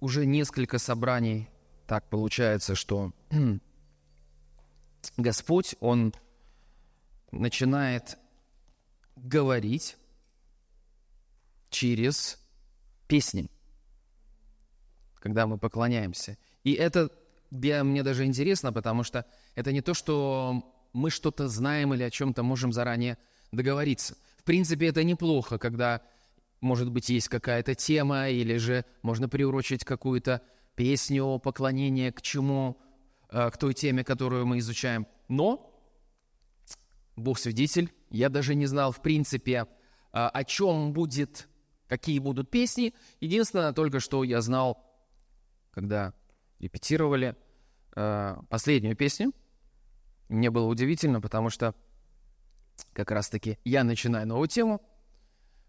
уже несколько собраний так получается, что Господь, Он начинает говорить через песни, когда мы поклоняемся. И это для мне даже интересно, потому что это не то, что мы что-то знаем или о чем-то можем заранее договориться. В принципе, это неплохо, когда, может быть, есть какая-то тема, или же можно приурочить какую-то песню, поклонение к чему, э, к той теме, которую мы изучаем. Но, Бог свидетель, я даже не знал, в принципе, э, о чем будет, какие будут песни. Единственное, только что я знал, когда репетировали э, последнюю песню. Мне было удивительно, потому что как раз-таки я начинаю новую тему.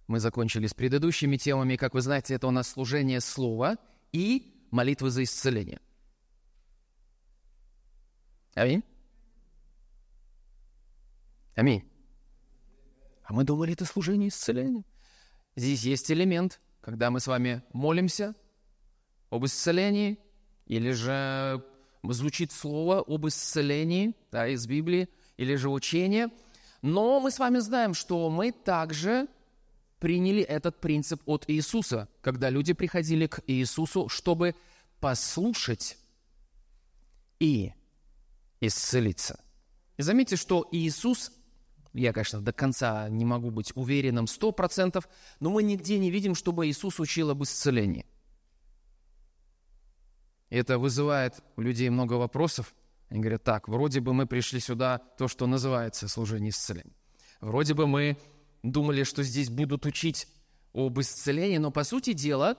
Мы закончили с предыдущими темами. Как вы знаете, это у нас служение слова и молитвы за исцеление. Аминь. Аминь. А мы думали, это служение исцеления. Здесь есть элемент, когда мы с вами молимся об исцелении, или же звучит слово об исцелении да, из Библии, или же учение. Но мы с вами знаем, что мы также приняли этот принцип от Иисуса, когда люди приходили к Иисусу, чтобы послушать и исцелиться. И заметьте, что Иисус, я, конечно, до конца не могу быть уверенным сто процентов, но мы нигде не видим, чтобы Иисус учил об исцелении – это вызывает у людей много вопросов. Они говорят, так, вроде бы мы пришли сюда, то, что называется служение исцеления. Вроде бы мы думали, что здесь будут учить об исцелении, но по сути дела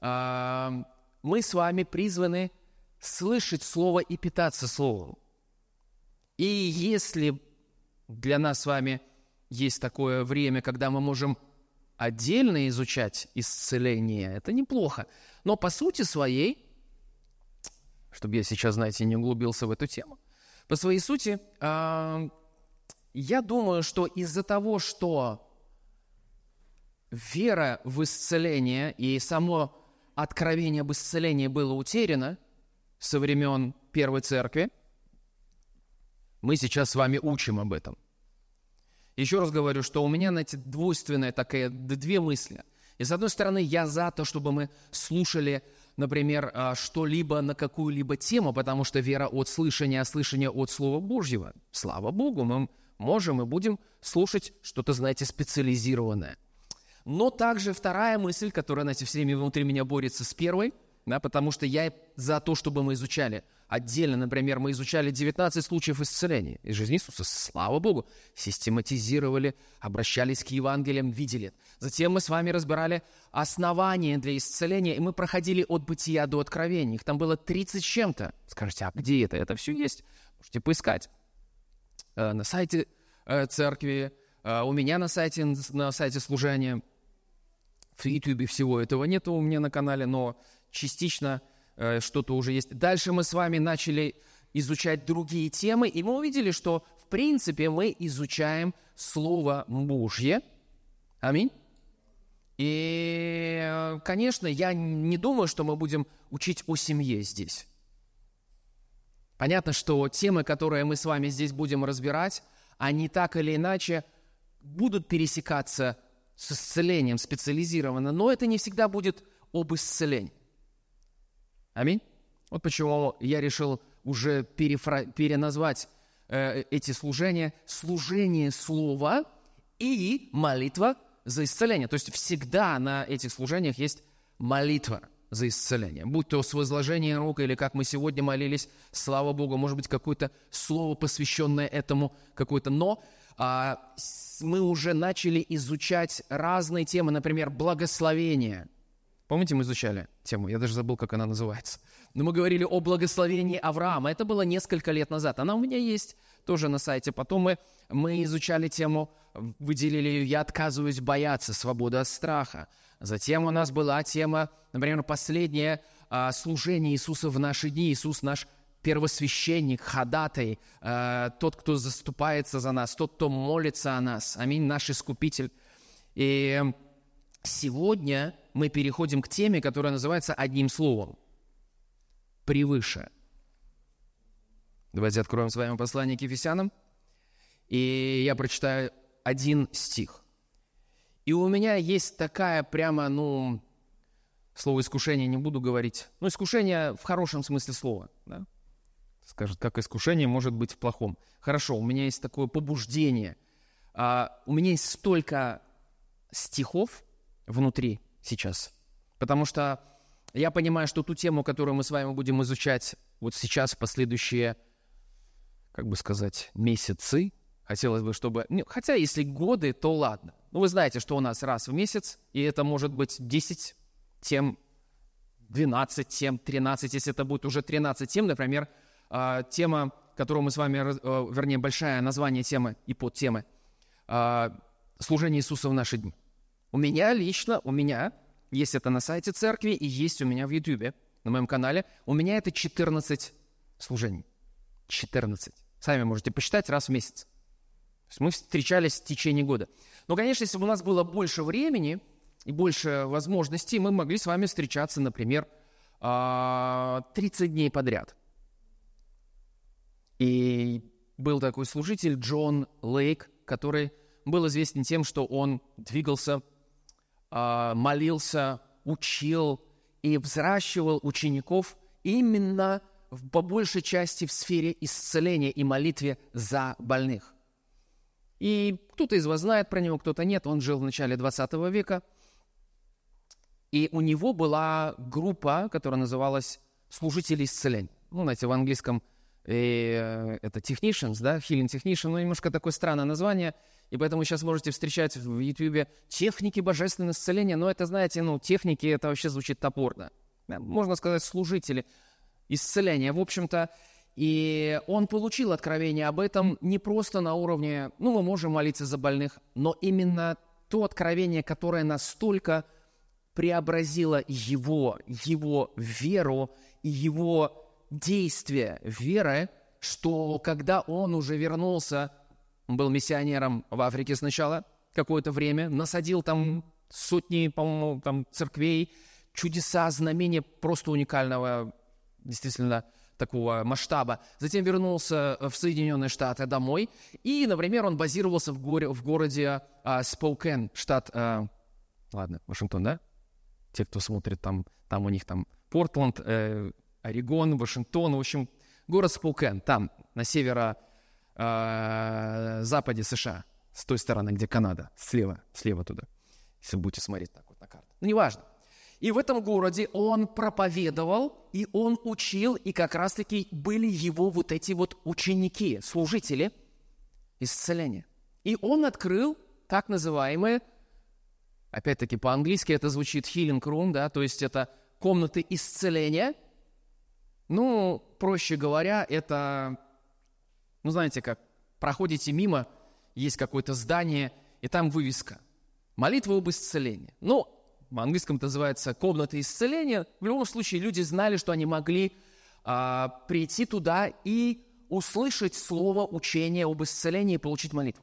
а, мы с вами призваны слышать Слово и питаться Словом. И если для нас с вами есть такое время, когда мы можем отдельно изучать исцеление, это неплохо. Но по сути своей чтобы я сейчас, знаете, не углубился в эту тему. По своей сути, э, я думаю, что из-за того, что вера в исцеление и само откровение об исцелении было утеряно со времен Первой Церкви, мы сейчас с вами учим об этом. Еще раз говорю, что у меня, знаете, двойственная такая, две мысли. И с одной стороны, я за то, чтобы мы слушали например, а, что-либо на какую-либо тему, потому что вера от слышания, а слышание от Слова Божьего. Слава Богу, мы можем и будем слушать что-то, знаете, специализированное. Но также вторая мысль, которая, знаете, все время внутри меня борется с первой, да, потому что я за то, чтобы мы изучали – Отдельно, например, мы изучали 19 случаев исцеления из жизни Иисуса. Слава Богу! Систематизировали, обращались к Евангелиям, видели. Затем мы с вами разбирали основания для исцеления, и мы проходили от бытия до откровения. Их там было 30 с чем-то. Скажите, а где это? Это все есть. Можете поискать. Э, на сайте э, церкви, э, у меня на сайте, на сайте служения. В YouTube всего этого нет у меня на канале, но частично что-то уже есть. Дальше мы с вами начали изучать другие темы, и мы увидели, что в принципе мы изучаем Слово Божье. Аминь. И, конечно, я не думаю, что мы будем учить о семье здесь. Понятно, что темы, которые мы с вами здесь будем разбирать, они так или иначе будут пересекаться с исцелением специализированно, но это не всегда будет об исцелении. Аминь. Вот почему я решил уже перефра... переназвать э, эти служения служение слова и молитва за исцеление. То есть всегда на этих служениях есть молитва за исцеление. Будь то с возложением рук или как мы сегодня молились, слава Богу, может быть, какое-то слово, посвященное этому, какое-то. Но а, мы уже начали изучать разные темы, например, благословение – Помните, мы изучали тему? Я даже забыл, как она называется. Но мы говорили о благословении Авраама. Это было несколько лет назад. Она у меня есть тоже на сайте. Потом мы, мы изучали тему, выделили ее «Я отказываюсь бояться, свобода от страха». Затем у нас была тема, например, последнее а, служение Иисуса в наши дни. Иисус наш первосвященник, ходатай, э, тот, кто заступается за нас, тот, кто молится о нас. Аминь, наш Искупитель. И сегодня мы переходим к теме, которая называется одним словом. Превыше. Давайте откроем с вами послание к Ефесянам. И я прочитаю один стих. И у меня есть такая прямо, ну, слово искушение не буду говорить. Ну, искушение в хорошем смысле слова. Да? Скажет, как искушение может быть в плохом. Хорошо, у меня есть такое побуждение. А, у меня есть столько стихов внутри сейчас, потому что я понимаю, что ту тему, которую мы с вами будем изучать вот сейчас, в последующие, как бы сказать, месяцы, хотелось бы, чтобы... Хотя если годы, то ладно. Ну, вы знаете, что у нас раз в месяц, и это может быть 10 тем, 12 тем, 13, если это будет уже 13 тем, например, а, тема, которую мы с вами, э, вернее, большое название темы и подтемы, а, служение Иисуса в наши дни. У меня лично, у меня, есть это на сайте церкви и есть у меня в Ютубе, на моем канале, у меня это 14 служений. 14. Сами можете посчитать раз в месяц. Есть мы встречались в течение года. Но, конечно, если бы у нас было больше времени и больше возможностей, мы могли с вами встречаться, например, 30 а, дней подряд – и был такой служитель Джон Лейк, который был известен тем, что он двигался, а, молился, учил и взращивал учеников именно по большей части в сфере исцеления и молитве за больных. И кто-то из вас знает про него, кто-то нет. Он жил в начале 20 века. И у него была группа, которая называлась «Служители исцеления». Ну, знаете, в английском э, это Technicians, да, Healing Technician, ну, немножко такое странное название, и поэтому сейчас можете встречать в YouTube техники божественного исцеления, но это, знаете, ну, техники, это вообще звучит топорно. Можно сказать, служители исцеления, в общем-то, и он получил откровение об этом не просто на уровне, ну, мы можем молиться за больных, но именно то откровение, которое настолько преобразило его, его веру и его действие веры, что когда он уже вернулся, он был миссионером в Африке сначала какое-то время, насадил там сотни, по-моему, там церквей, чудеса, знамения просто уникального, действительно, такого масштаба. Затем вернулся в Соединенные Штаты домой, и, например, он базировался в, горе, в городе а, Споукен, штат, а, ладно, Вашингтон, да? Те, кто смотрит там, там у них там Портленд, э, Орегон, Вашингтон, в общем, город Споукен, там, на северо-западе э, США, с той стороны, где Канада, слева, слева туда, если будете смотреть так вот на карту. Ну, неважно. И в этом городе он проповедовал, и он учил, и как раз-таки были его вот эти вот ученики, служители исцеления. И он открыл так называемые, опять-таки по-английски это звучит healing room, да, то есть это комнаты исцеления – ну, проще говоря, это, ну, знаете как, проходите мимо, есть какое-то здание, и там вывеска. Молитва об исцелении. Ну, в английском это называется комната исцеления. В любом случае, люди знали, что они могли а, прийти туда и услышать слово учения об исцелении и получить молитву.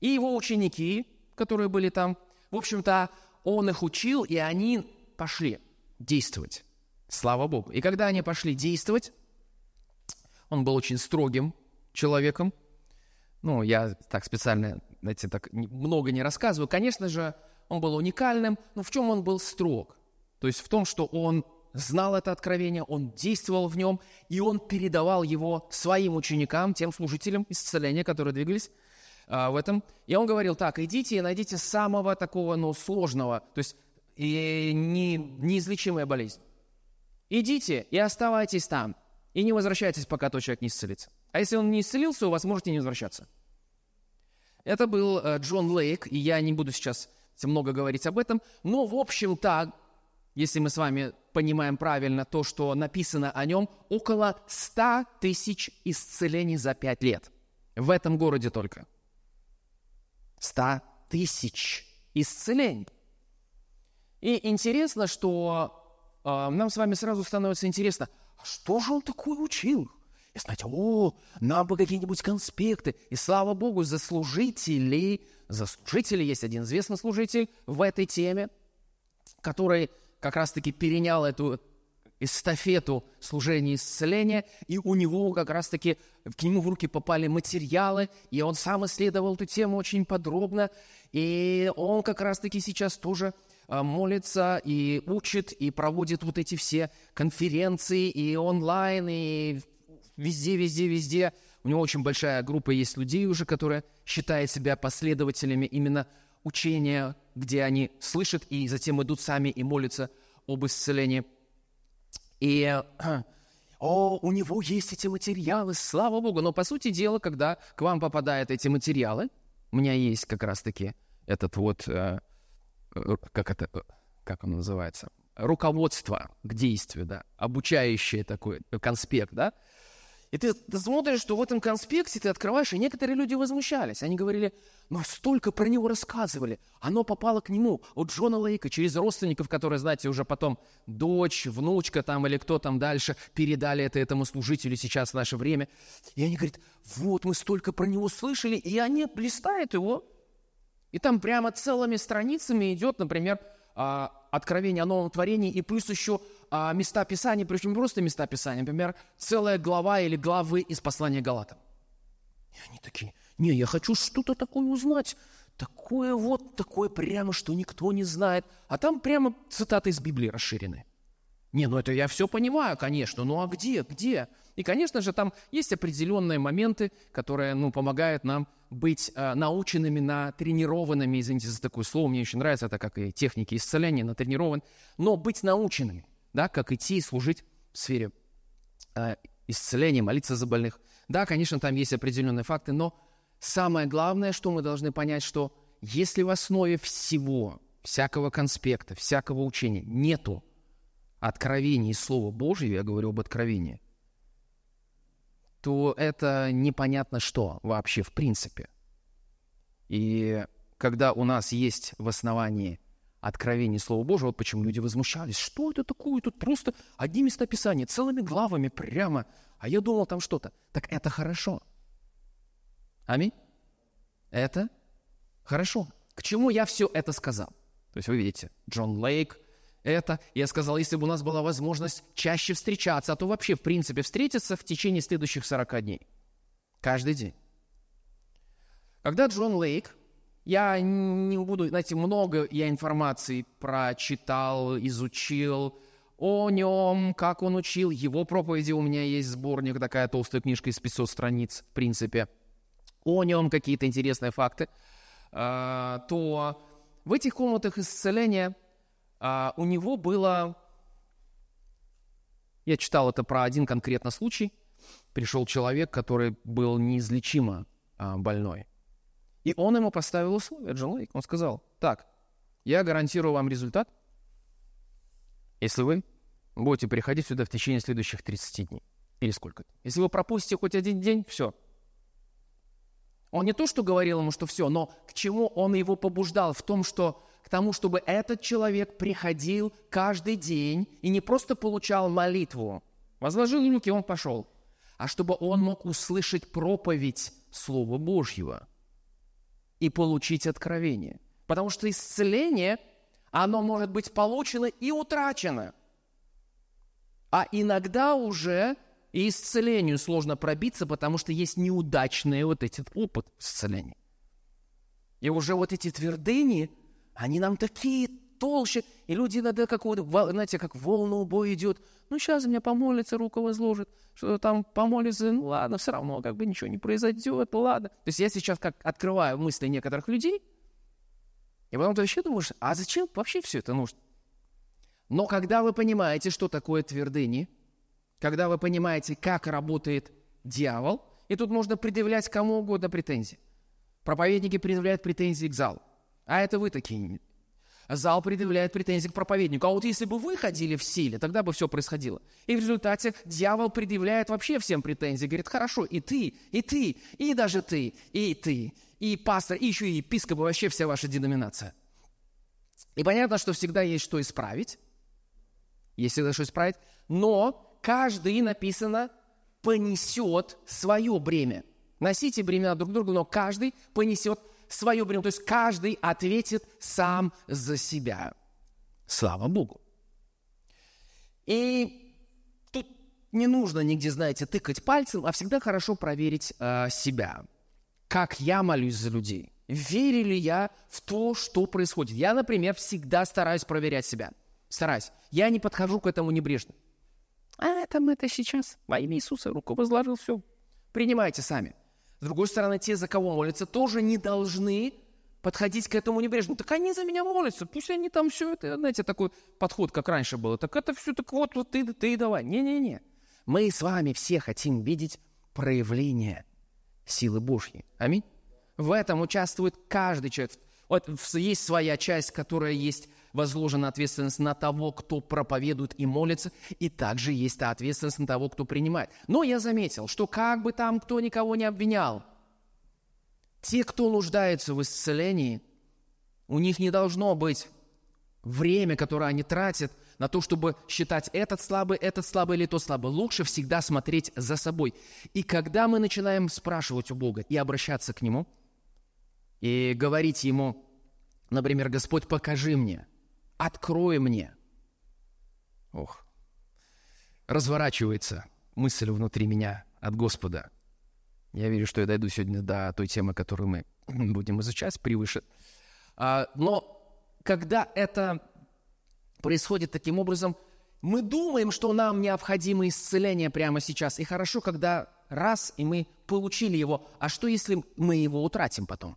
И его ученики, которые были там, в общем-то, он их учил, и они пошли действовать. Слава Богу. И когда они пошли действовать, он был очень строгим человеком. Ну, я так специально, знаете, так много не рассказываю. Конечно же, он был уникальным, но в чем он был строг? То есть в том, что он знал это откровение, он действовал в нем, и он передавал его своим ученикам, тем служителям исцеления, которые двигались а, в этом. И он говорил так, идите и найдите самого такого, ну, сложного, то есть и не, неизлечимая болезнь. Идите и оставайтесь там, и не возвращайтесь, пока тот человек не исцелится. А если он не исцелился, у вас можете не возвращаться. Это был э, Джон Лейк, и я не буду сейчас много говорить об этом, но, в общем так, если мы с вами понимаем правильно то, что написано о нем, около 100 тысяч исцелений за 5 лет. В этом городе только. 100 тысяч исцелений. И интересно, что а, нам с вами сразу становится интересно, а что же он такое учил? И знаете, о, нам бы какие-нибудь конспекты. И слава богу, за служителей, за служителей есть один известный служитель в этой теме. который как раз-таки перенял эту эстафету служения исцеления, и у него как раз-таки к нему в руки попали материалы, и он сам исследовал эту тему очень подробно, и он как раз-таки сейчас тоже а, молится и учит, и проводит вот эти все конференции, и онлайн, и везде, везде, везде. У него очень большая группа есть людей уже, которые считают себя последователями именно учения, где они слышат и затем идут сами и молятся об исцелении – и о, у него есть эти материалы, слава богу. Но, по сути дела, когда к вам попадают эти материалы, у меня есть как раз-таки этот вот, э, э как это, э, как он называется, руководство к действию, да, обучающее такой конспект, да, и ты, смотришь, что в этом конспекте ты открываешь, и некоторые люди возмущались. Они говорили, но столько про него рассказывали. Оно попало к нему от Джона Лейка через родственников, которые, знаете, уже потом дочь, внучка там или кто там дальше передали это этому служителю сейчас в наше время. И они говорят, вот мы столько про него слышали, и они листают его. И там прямо целыми страницами идет, например, а, откровение о новом творении, и плюс еще а, места Писания, причем не просто места Писания, например, целая глава или главы из послания Галатам. И они такие, не, я хочу что-то такое узнать, такое вот, такое прямо, что никто не знает. А там прямо цитаты из Библии расширены. Не, ну это я все понимаю, конечно, ну а где, где? И, конечно же, там есть определенные моменты, которые, ну, помогают нам быть э, наученными, натренированными, извините за такое слово, мне очень нравится, это как и техники исцеления, натренирован, но быть наученными – да, как идти и служить в сфере э, исцеления, молиться за больных. Да, конечно, там есть определенные факты, но самое главное, что мы должны понять, что если в основе всего, всякого конспекта, всякого учения нету откровений Слова Божьего, я говорю об откровении, то это непонятно что вообще в принципе. И когда у нас есть в основании откровений Слова Божьего, вот почему люди возмущались. Что это такое? Тут просто одни места Писания, целыми главами прямо. А я думал, там что-то. Так это хорошо. Аминь. Это хорошо. К чему я все это сказал? То есть вы видите, Джон Лейк, это. Я сказал, если бы у нас была возможность чаще встречаться, а то вообще, в принципе, встретиться в течение следующих 40 дней. Каждый день. Когда Джон Лейк я не буду, знаете, много я информации прочитал, изучил о нем, как он учил. Его проповеди у меня есть сборник, такая толстая книжка из 500 страниц, в принципе. О нем какие-то интересные факты. А, то в этих комнатах исцеления а, у него было... Я читал это про один конкретно случай. Пришел человек, который был неизлечимо а, больной. И он ему поставил условия, Джон Лейк. Он сказал, так, я гарантирую вам результат, если вы будете приходить сюда в течение следующих 30 дней. Или сколько Если вы пропустите хоть один день, все. Он не то, что говорил ему, что все, но к чему он его побуждал? В том, что тому, чтобы этот человек приходил каждый день и не просто получал молитву, возложил руки, он пошел, а чтобы он мог услышать проповедь Слова Божьего – и получить откровение. Потому что исцеление, оно может быть получено и утрачено. А иногда уже и исцелению сложно пробиться, потому что есть неудачный вот этот опыт исцеления. И уже вот эти твердыни, они нам такие толще, и люди иногда как вот, знаете, как волна убой идет. Ну, сейчас меня помолится, руку возложит, что там помолится, ну ладно, все равно как бы ничего не произойдет, ладно. То есть я сейчас как открываю мысли некоторых людей, и потом ты вообще думаешь, а зачем вообще все это нужно? Но когда вы понимаете, что такое твердыни, когда вы понимаете, как работает дьявол, и тут можно предъявлять кому угодно претензии. Проповедники предъявляют претензии к залу. А это вы такие зал предъявляет претензии к проповеднику. А вот если бы вы ходили в силе, тогда бы все происходило. И в результате дьявол предъявляет вообще всем претензии. Говорит, хорошо, и ты, и ты, и даже ты, и ты, и пастор, и еще и епископ, и вообще вся ваша деноминация. И понятно, что всегда есть что исправить. Есть всегда что исправить. Но каждый, написано, понесет свое бремя. Носите бремена друг друга, но каждый понесет свое бремя. То есть каждый ответит сам за себя. Слава Богу. И тут не нужно нигде, знаете, тыкать пальцем, а всегда хорошо проверить э, себя. Как я молюсь за людей? Верю ли я в то, что происходит? Я, например, всегда стараюсь проверять себя. Стараюсь. Я не подхожу к этому небрежно. А там это сейчас во имя Иисуса руку возложил, все. Принимайте сами. С другой стороны, те, за кого молятся, тоже не должны подходить к этому небрежно. Так они за меня молятся, пусть они там все это, знаете, такой подход, как раньше было. Так это все, так вот, вот ты, ты давай. Не-не-не. Мы с вами все хотим видеть проявление силы Божьей. Аминь. В этом участвует каждый человек. Вот есть своя часть, которая есть возложена ответственность на того, кто проповедует и молится, и также есть ответственность на того, кто принимает. Но я заметил, что как бы там кто никого не обвинял, те, кто нуждается в исцелении, у них не должно быть время, которое они тратят на то, чтобы считать этот слабый, этот слабый или тот слабый. Лучше всегда смотреть за собой. И когда мы начинаем спрашивать у Бога и обращаться к Нему, и говорить Ему, например, «Господь, покажи мне», «Открой мне», ох, разворачивается мысль внутри меня от Господа – я верю, что я дойду сегодня до той темы, которую мы будем изучать превыше. А, но когда это происходит таким образом, мы думаем, что нам необходимо исцеление прямо сейчас. И хорошо, когда раз, и мы получили его. А что, если мы его утратим потом?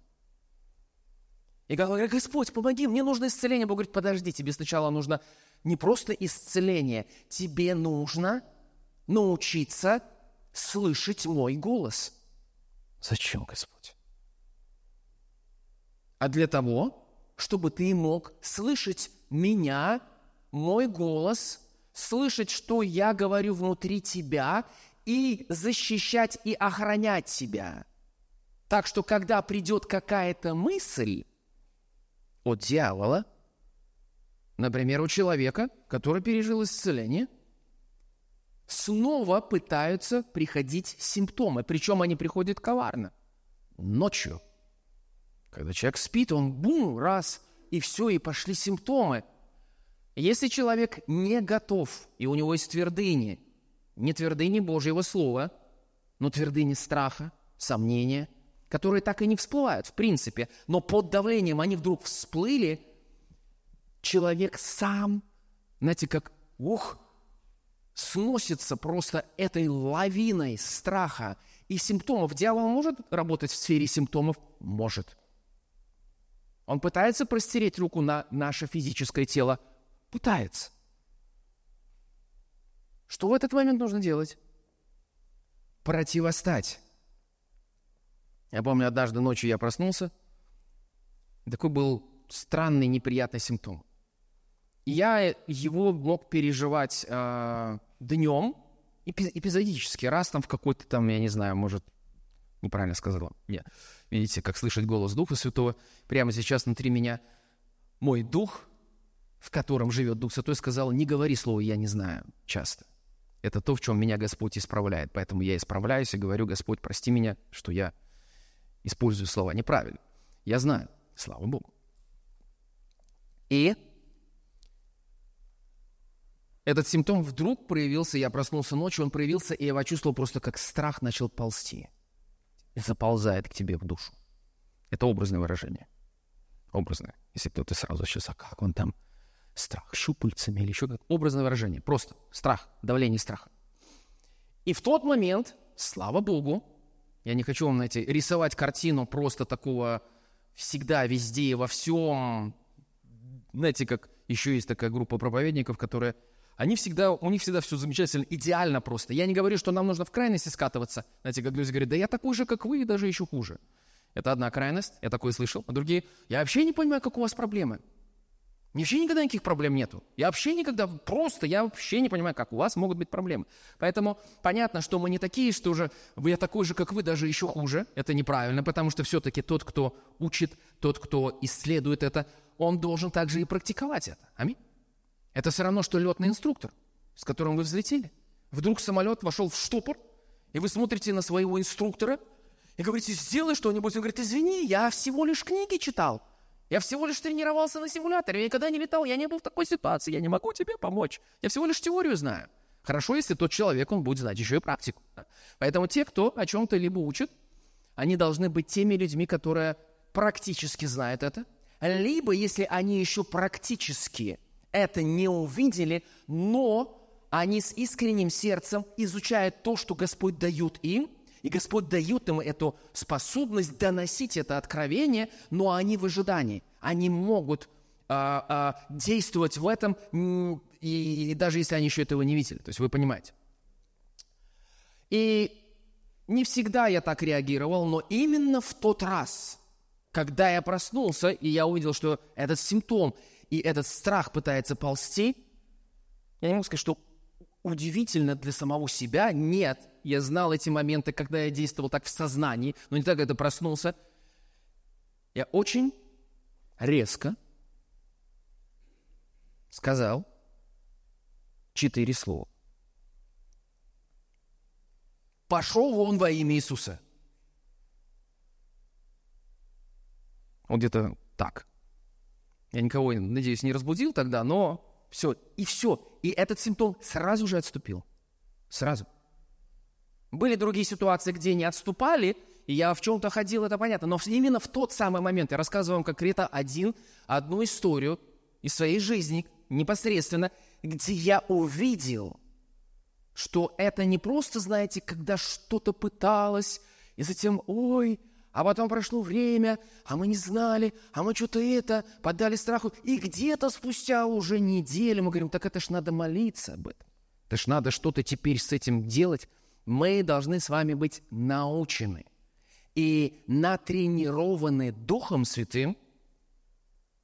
И говорят, Господь, помоги, мне нужно исцеление. Бог говорит, подожди, тебе сначала нужно не просто исцеление, тебе нужно научиться слышать мой голос – Зачем, Господь? А для того, чтобы ты мог слышать меня, мой голос, слышать, что я говорю внутри тебя, и защищать и охранять себя. Так что, когда придет какая-то мысль от дьявола, например, у человека, который пережил исцеление – снова пытаются приходить симптомы. Причем они приходят коварно. Ночью. Когда человек спит, он бум, раз, и все, и пошли симптомы. Если человек не готов, и у него есть твердыни, не твердыни Божьего Слова, но твердыни страха, сомнения, которые так и не всплывают, в принципе, но под давлением они вдруг всплыли, человек сам, знаете, как, ух, сносится просто этой лавиной страха и симптомов. Дьявол может работать в сфере симптомов? Может. Он пытается простереть руку на наше физическое тело? Пытается. Что в этот момент нужно делать? Противостать. Я помню, однажды ночью я проснулся, такой был странный, неприятный симптом. Я его мог переживать э, днем, эпизодически, раз там в какой-то там, я не знаю, может, неправильно сказала. Нет. Видите, как слышать голос Духа Святого. Прямо сейчас внутри меня мой дух, в котором живет Дух Святой, сказал, не говори слово «я не знаю» часто. Это то, в чем меня Господь исправляет. Поэтому я исправляюсь и говорю, Господь, прости меня, что я использую слова неправильно. Я знаю, слава Богу. И этот симптом вдруг проявился, я проснулся ночью, он проявился, и я почувствовал просто, как страх начал ползти. И заползает к тебе в душу. Это образное выражение. Образное. Если кто-то сразу сейчас, а как он там? Страх щупальцами или еще как Образное выражение. Просто страх, давление страха. И в тот момент, слава Богу, я не хочу вам, знаете, рисовать картину просто такого всегда, везде, и во всем. Знаете, как еще есть такая группа проповедников, которые они всегда, у них всегда все замечательно, идеально просто. Я не говорю, что нам нужно в крайности скатываться. Знаете, как люди говорят, да я такой же, как вы, и даже еще хуже. Это одна крайность, я такое слышал. А другие, я вообще не понимаю, как у вас проблемы. Мне вообще никогда никаких проблем нету. Я вообще никогда, просто, я вообще не понимаю, как у вас могут быть проблемы. Поэтому понятно, что мы не такие, что же я такой же, как вы, даже еще хуже. Это неправильно, потому что все-таки тот, кто учит, тот, кто исследует это, он должен также и практиковать это. Аминь. Это все равно, что летный инструктор, с которым вы взлетели. Вдруг самолет вошел в штопор, и вы смотрите на своего инструктора и говорите, сделай что-нибудь. Он говорит, извини, я всего лишь книги читал. Я всего лишь тренировался на симуляторе, я никогда не летал, я не был в такой ситуации, я не могу тебе помочь. Я всего лишь теорию знаю. Хорошо, если тот человек, он будет знать еще и практику. Поэтому те, кто о чем-то либо учат, они должны быть теми людьми, которые практически знают это, либо если они еще практически это не увидели, но они с искренним сердцем изучают то, что Господь дает им, и Господь дает им эту способность доносить это откровение, но они в ожидании. Они могут а, а, действовать в этом, и, и даже если они еще этого не видели. То есть вы понимаете. И не всегда я так реагировал, но именно в тот раз, когда я проснулся, и я увидел, что этот симптом и этот страх пытается ползти, я не могу сказать, что удивительно для самого себя. Нет, я знал эти моменты, когда я действовал так в сознании, но не так, это проснулся. Я очень резко сказал четыре слова. Пошел вон во имя Иисуса. Вот где-то так. Я никого, надеюсь, не разбудил тогда, но все, и все. И этот симптом сразу же отступил. Сразу. Были другие ситуации, где не отступали, и я в чем-то ходил, это понятно. Но именно в тот самый момент я рассказываю вам конкретно один, одну историю из своей жизни, непосредственно, где я увидел, что это не просто, знаете, когда что-то пыталось, и затем, ой, а потом прошло время, а мы не знали, а мы что-то это, подали страху. И где-то спустя уже неделю мы говорим, так это ж надо молиться об этом. Это ж надо что-то теперь с этим делать. Мы должны с вами быть научены и натренированы Духом Святым,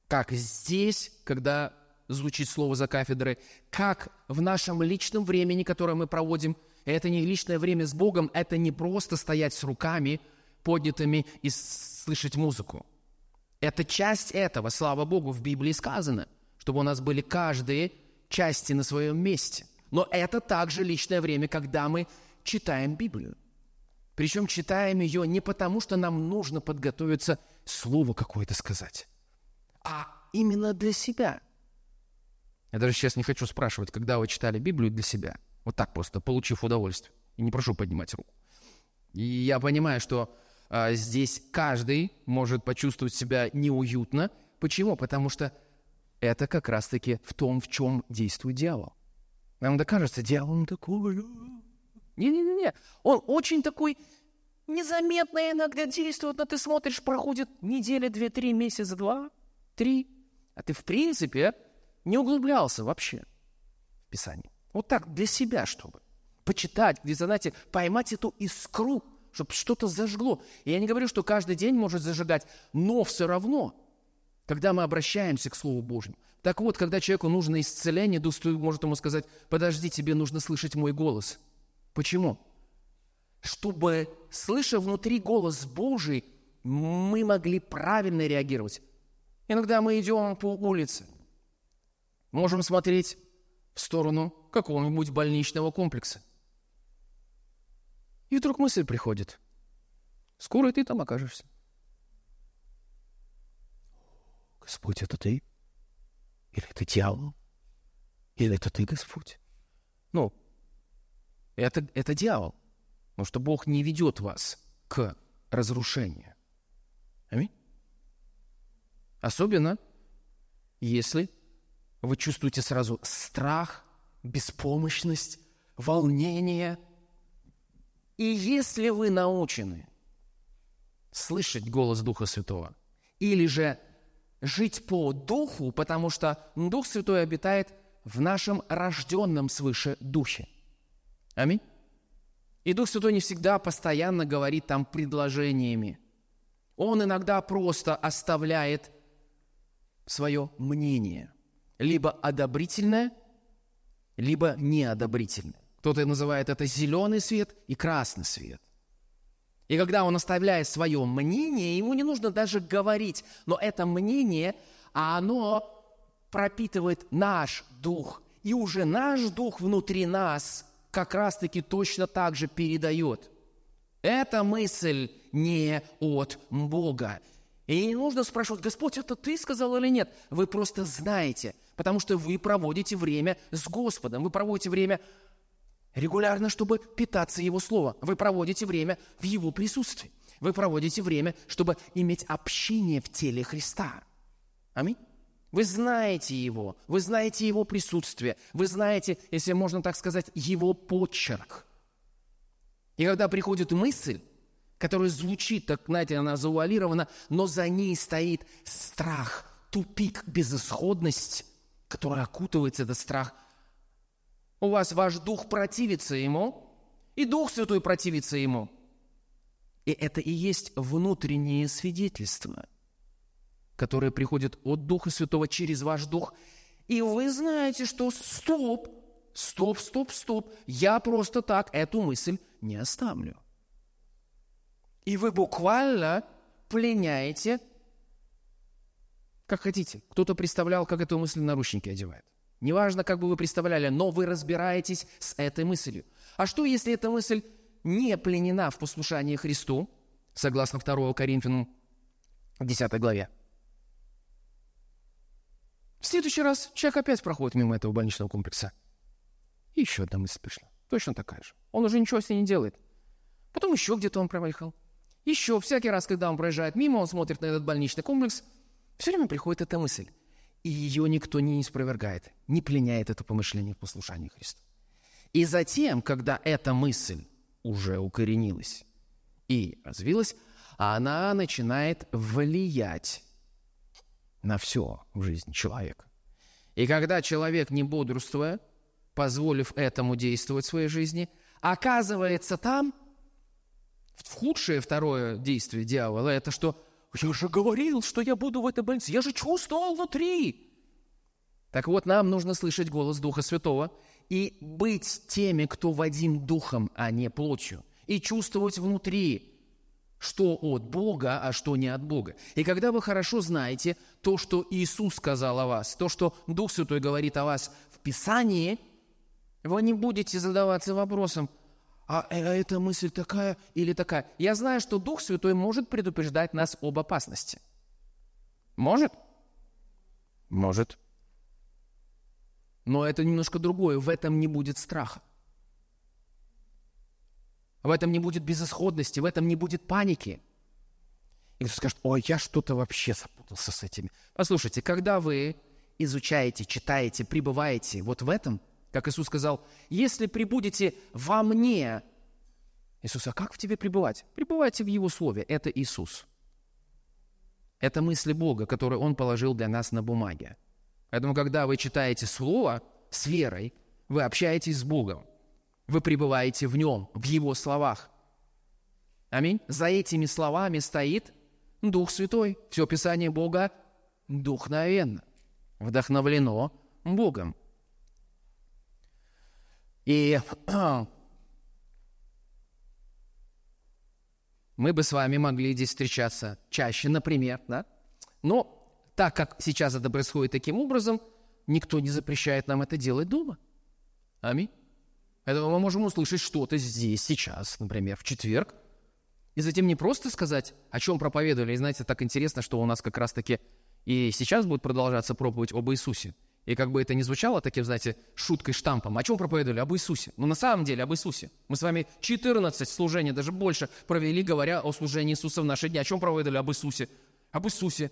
как здесь, когда звучит слово за кафедрой, как в нашем личном времени, которое мы проводим. Это не личное время с Богом, это не просто стоять с руками – поднятыми и слышать музыку. Это часть этого, слава Богу, в Библии сказано, чтобы у нас были каждые части на своем месте. Но это также личное время, когда мы читаем Библию. Причем читаем ее не потому, что нам нужно подготовиться слово какое-то сказать, а именно для себя. Я даже сейчас не хочу спрашивать, когда вы читали Библию для себя. Вот так просто, получив удовольствие. И не прошу поднимать руку. И я понимаю, что а, здесь каждый может почувствовать себя неуютно. Почему? Потому что это как раз-таки в том, в чем действует дьявол. Нам да кажется, дьявол такой... Не-не-не, он очень такой незаметно иногда действует, но ты смотришь, проходит неделя, две, три, месяца, два, три, а ты в принципе не углублялся вообще в Писание. Вот так, для себя, чтобы почитать, где, знаете, поймать эту искру – чтобы что-то зажгло. И я не говорю, что каждый день может зажигать, но все равно, когда мы обращаемся к Слову Божьему, так вот, когда человеку нужно исцеление, Дух может ему сказать, подожди, тебе нужно слышать мой голос. Почему? Чтобы, слыша внутри голос Божий, мы могли правильно реагировать. Иногда мы идем по улице, можем смотреть в сторону какого-нибудь больничного комплекса. И вдруг мысль приходит. Скоро и ты там окажешься. Господь, это ты? Или это дьявол? Или это ты, Господь? Ну, это, это дьявол. Потому что Бог не ведет вас к разрушению. Аминь. Особенно, если вы чувствуете сразу страх, беспомощность, волнение – и если вы научены слышать голос Духа Святого, или же жить по Духу, потому что Дух Святой обитает в нашем рожденном свыше Духе. Аминь. И Дух Святой не всегда постоянно говорит там предложениями. Он иногда просто оставляет свое мнение, либо одобрительное, либо неодобрительное. Кто-то называет это зеленый свет и красный свет. И когда он оставляет свое мнение, ему не нужно даже говорить, но это мнение, а оно пропитывает наш дух. И уже наш дух внутри нас как раз-таки точно так же передает. Эта мысль не от Бога. И не нужно спрашивать, Господь, это ты сказал или нет? Вы просто знаете, потому что вы проводите время с Господом, вы проводите время регулярно, чтобы питаться Его Словом. Вы проводите время в Его присутствии. Вы проводите время, чтобы иметь общение в теле Христа. Аминь. Вы знаете Его, вы знаете Его присутствие, вы знаете, если можно так сказать, Его почерк. И когда приходит мысль, которая звучит, так, знаете, она завуалирована, но за ней стоит страх, тупик, безысходность, которая окутывается этот страх. У вас ваш дух противится ему, и Дух Святой противится ему. И это и есть внутреннее свидетельство, которое приходит от Духа Святого через ваш дух. И вы знаете, что стоп, стоп, стоп, стоп, я просто так эту мысль не оставлю. И вы буквально пленяете, как хотите. Кто-то представлял, как эту мысль наручники одевает. Неважно, как бы вы представляли, но вы разбираетесь с этой мыслью. А что, если эта мысль не пленена в послушании Христу, согласно 2 Коринфянам 10 главе? В следующий раз человек опять проходит мимо этого больничного комплекса. И еще одна мысль пришла. Точно такая же. Он уже ничего с ней не делает. Потом еще где-то он проехал. Еще всякий раз, когда он проезжает мимо, он смотрит на этот больничный комплекс, все время приходит эта мысль. И ее никто не испровергает, не пленяет это помышление в послушании Христу. И затем, когда эта мысль уже укоренилась и развилась, она начинает влиять на все в жизни человека. И когда человек, не бодрствуя, позволив этому действовать в своей жизни, оказывается там – в худшее второе действие дьявола – это что «Я же говорил, что я буду в этой больнице, я же чувствовал внутри». Так вот, нам нужно слышать голос Духа Святого и быть теми, кто водим Духом, а не плотью, и чувствовать внутри, что от Бога, а что не от Бога. И когда вы хорошо знаете то, что Иисус сказал о вас, то, что Дух Святой говорит о вас в Писании, вы не будете задаваться вопросом, а, а эта мысль такая или такая. Я знаю, что Дух Святой может предупреждать нас об опасности. Может? Может. Но это немножко другое. В этом не будет страха. В этом не будет безысходности, в этом не будет паники. И кто скажет, ой, я что-то вообще запутался с этими. Послушайте, когда вы изучаете, читаете, пребываете вот в этом, как Иисус сказал, если прибудете во мне, Иисус, а как в тебе пребывать? Пребывайте в Его Слове. Это Иисус. Это мысли Бога, которые Он положил для нас на бумаге. Поэтому, когда вы читаете Слово с верой, вы общаетесь с Богом. Вы пребываете в Нем, в Его словах. Аминь. За этими словами стоит Дух Святой. Все Писание Бога духновенно, вдохновлено Богом. И мы бы с вами могли здесь встречаться чаще, например, да? Но так как сейчас это происходит таким образом, никто не запрещает нам это делать дома. Аминь. Поэтому мы можем услышать что-то здесь, сейчас, например, в четверг, и затем не просто сказать, о чем проповедовали. И знаете, так интересно, что у нас как раз-таки и сейчас будет продолжаться проповедь об Иисусе – и как бы это ни звучало таким, знаете, шуткой, штампом, о чем проповедовали? Об Иисусе. Но на самом деле об Иисусе. Мы с вами 14 служений, даже больше, провели, говоря о служении Иисуса в наши дни. О чем проповедовали? Об Иисусе. Об Иисусе.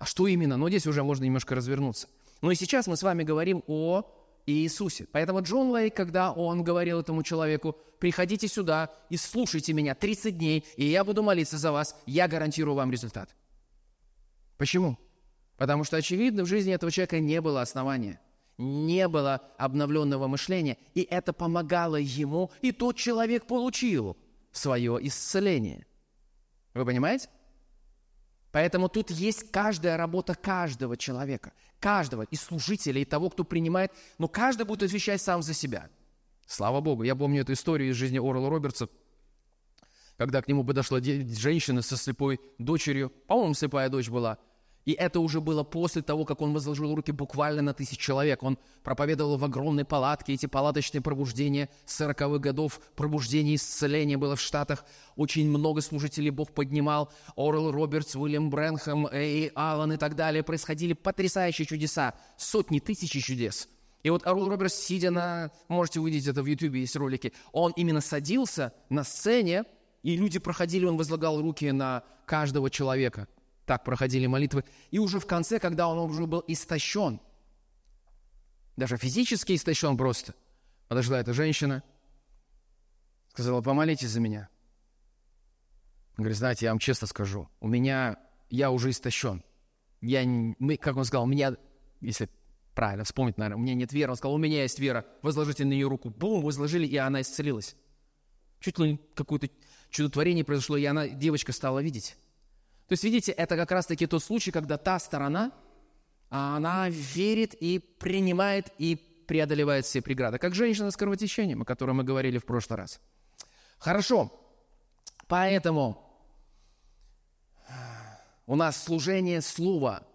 А что именно? Но здесь уже можно немножко развернуться. Но и сейчас мы с вами говорим о Иисусе. Поэтому Джон Лей, когда он говорил этому человеку, приходите сюда и слушайте меня 30 дней, и я буду молиться за вас, я гарантирую вам результат. Почему? Потому что, очевидно, в жизни этого человека не было основания, не было обновленного мышления, и это помогало ему, и тот человек получил свое исцеление. Вы понимаете? Поэтому тут есть каждая работа каждого человека, каждого, и служителя, и того, кто принимает, но каждый будет отвечать сам за себя. Слава Богу, я помню эту историю из жизни Орла Робертса, когда к нему подошла женщина со слепой дочерью, по-моему, слепая дочь была – И это уже было после того, как он возложил руки буквально на тысяч человек. Он проповедовал в огромной палатке эти палаточные пробуждения 40-х годов, пробуждение исцеления было в Штатах. Очень много служителей Бог поднимал. Орел Робертс, Уильям Брэнхэм, Эй Аллан и так далее. Происходили потрясающие чудеса. Сотни, тысячи чудес. И вот Орел Робертс, сидя на... Можете увидеть это в Ютубе, есть ролики. Он именно садился на сцене, и люди проходили, он возлагал руки на каждого человека – так проходили молитвы. И уже в конце, когда он уже был истощен, даже физически истощен просто, подошла эта женщина, сказала, помолитесь за меня. Он говорит, знаете, я вам честно скажу, у меня, я уже истощен. Я, как он сказал, у меня, если правильно вспомнить, наверное, у меня нет веры. Он сказал, у меня есть вера, возложите на нее руку. Бум, возложили, и она исцелилась. Чуть ли какое-то чудотворение произошло, и она, девочка стала видеть. То есть, видите, это как раз-таки тот случай, когда та сторона, она верит и принимает и преодолевает все преграды. Как женщина с кровотечением, о которой мы говорили в прошлый раз. Хорошо. Поэтому у нас служение слова,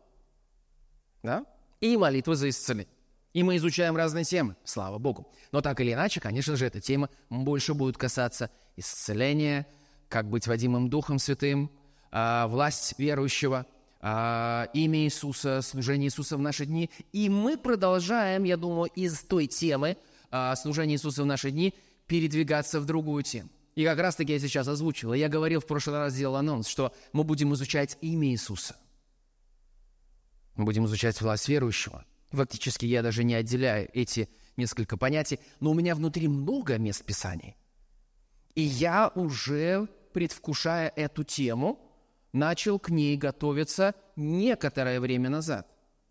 да? И молитва за исцеление. И мы изучаем разные темы, слава Богу. Но так или иначе, конечно же, эта тема больше будет касаться исцеления, как быть водимым Духом Святым, а, власть верующего, а, имя Иисуса, служение Иисуса в наши дни. И мы продолжаем, я думаю, из той темы а, служения Иисуса в наши дни передвигаться в другую тему. И как раз-таки я сейчас озвучил. Я говорил в прошлый раз, сделал анонс, что мы будем изучать имя Иисуса. Мы будем изучать власть верующего. Фактически я даже не отделяю эти несколько понятий, но у меня внутри много мест Писаний. И я уже, предвкушая эту тему, начал к ней готовиться некоторое время назад.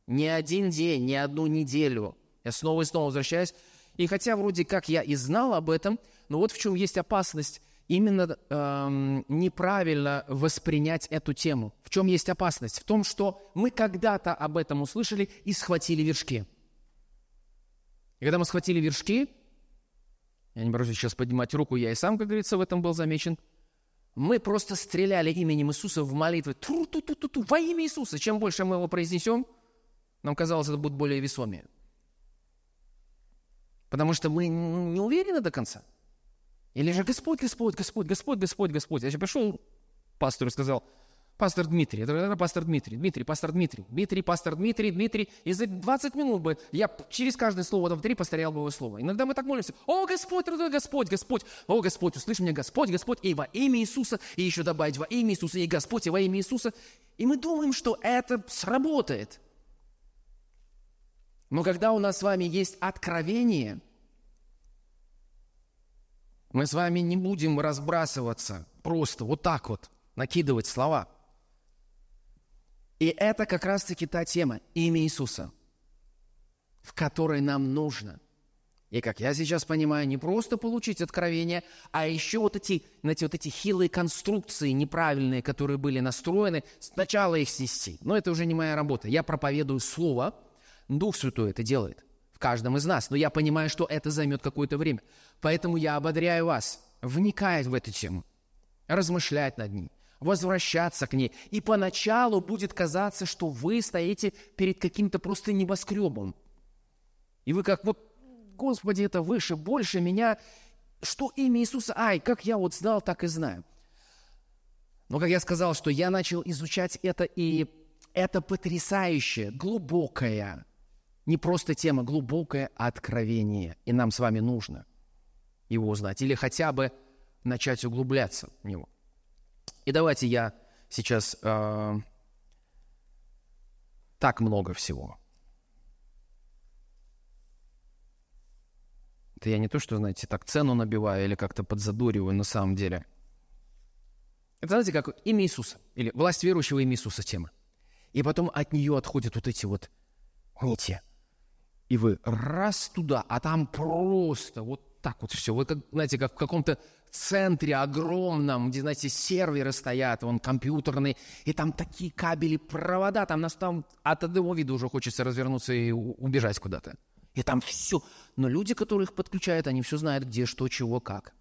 Не один день, не одну неделю. Я снова и снова возвращаюсь. И хотя вроде как я и знал об этом, но вот в чем есть опасность именно эм, неправильно воспринять эту тему. В чем есть опасность? В том, что мы когда-то об этом услышали и схватили вершки. И когда мы схватили вершки, я не боюсь сейчас поднимать руку, я и сам, как говорится, в этом был замечен – мы просто стреляли именем Иисуса в молитвы. Тру-ту-ту-ту-ту, во имя Иисуса. Чем больше мы его произнесем, нам казалось, это будет более весомее. Потому что мы не уверены до конца. Или же Господь, Господь, Господь, Господь, Господь, Господь. Я сейчас пришел, пастор сказал, Пастор Дмитрий, это, пастор Дмитрий, Дмитрий, пастор Дмитрий, Дмитрий, пастор Дмитрий, Дмитрий. И за 20 минут бы я через каждое слово там три повторял бы его слово. Иногда мы так молимся. О, Господь, родной Господь, Господь, о, Господь, услышь меня, Господь, Господь, и во имя Иисуса, и еще добавить во имя Иисуса, и Господь, и во имя Иисуса. И мы думаем, что это сработает. Но когда у нас с вами есть откровение, мы с вами не будем разбрасываться просто вот так вот, накидывать слова – и это как раз-таки та тема, имя Иисуса, в которой нам нужно. И как я сейчас понимаю, не просто получить откровение, а еще вот эти, знаете, вот эти хилые конструкции неправильные, которые были настроены, сначала их снести. Но это уже не моя работа. Я проповедую Слово, Дух Святой это делает в каждом из нас. Но я понимаю, что это займет какое-то время. Поэтому я ободряю вас вникать в эту тему, размышлять над ней возвращаться к ней. И поначалу будет казаться, что вы стоите перед каким-то просто небоскребом. И вы как вот, Господи, это выше, больше меня. Что имя Иисуса? Ай, как я вот знал, так и знаю. Но, как я сказал, что я начал изучать это, и это потрясающее, глубокое, не просто тема, глубокое откровение. И нам с вами нужно его узнать. Или хотя бы начать углубляться в него. И давайте я сейчас э, так много всего. Это я не то, что, знаете, так цену набиваю или как-то подзадуриваю на самом деле. Это, знаете, как имя Иисуса или власть верующего имя Иисуса тема. И потом от нее отходят вот эти вот нити. И вы раз туда, а там просто вот так вот все. Вот, как, знаете, как в каком-то центре огромном, где, знаете, серверы стоят, он компьютерный, и там такие кабели, провода, там нас там от одного вида уже хочется развернуться и убежать куда-то. И там все. Но люди, которые их подключают, они все знают, где, что, чего, как.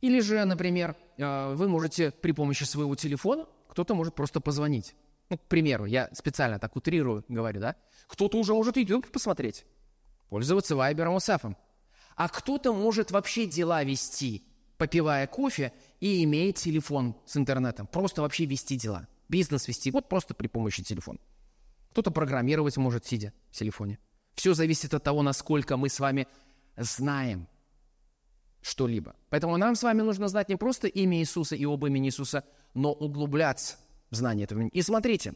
Или же, например, э, вы можете при помощи своего телефона, кто-то может просто позвонить. Ну, к примеру, я специально так утрирую, говорю, да? Кто-то уже может YouTube посмотреть, пользоваться Вайбером, WhatsApp. А кто-то может вообще дела вести, попивая кофе и имея телефон с интернетом. Просто вообще вести дела. Бизнес вести, вот просто при помощи телефона. Кто-то программировать может, сидя в телефоне. Все зависит от того, насколько мы с вами знаем что-либо. Поэтому нам с вами нужно знать не просто имя Иисуса и об имени Иисуса, но углубляться в знание этого имени. И смотрите,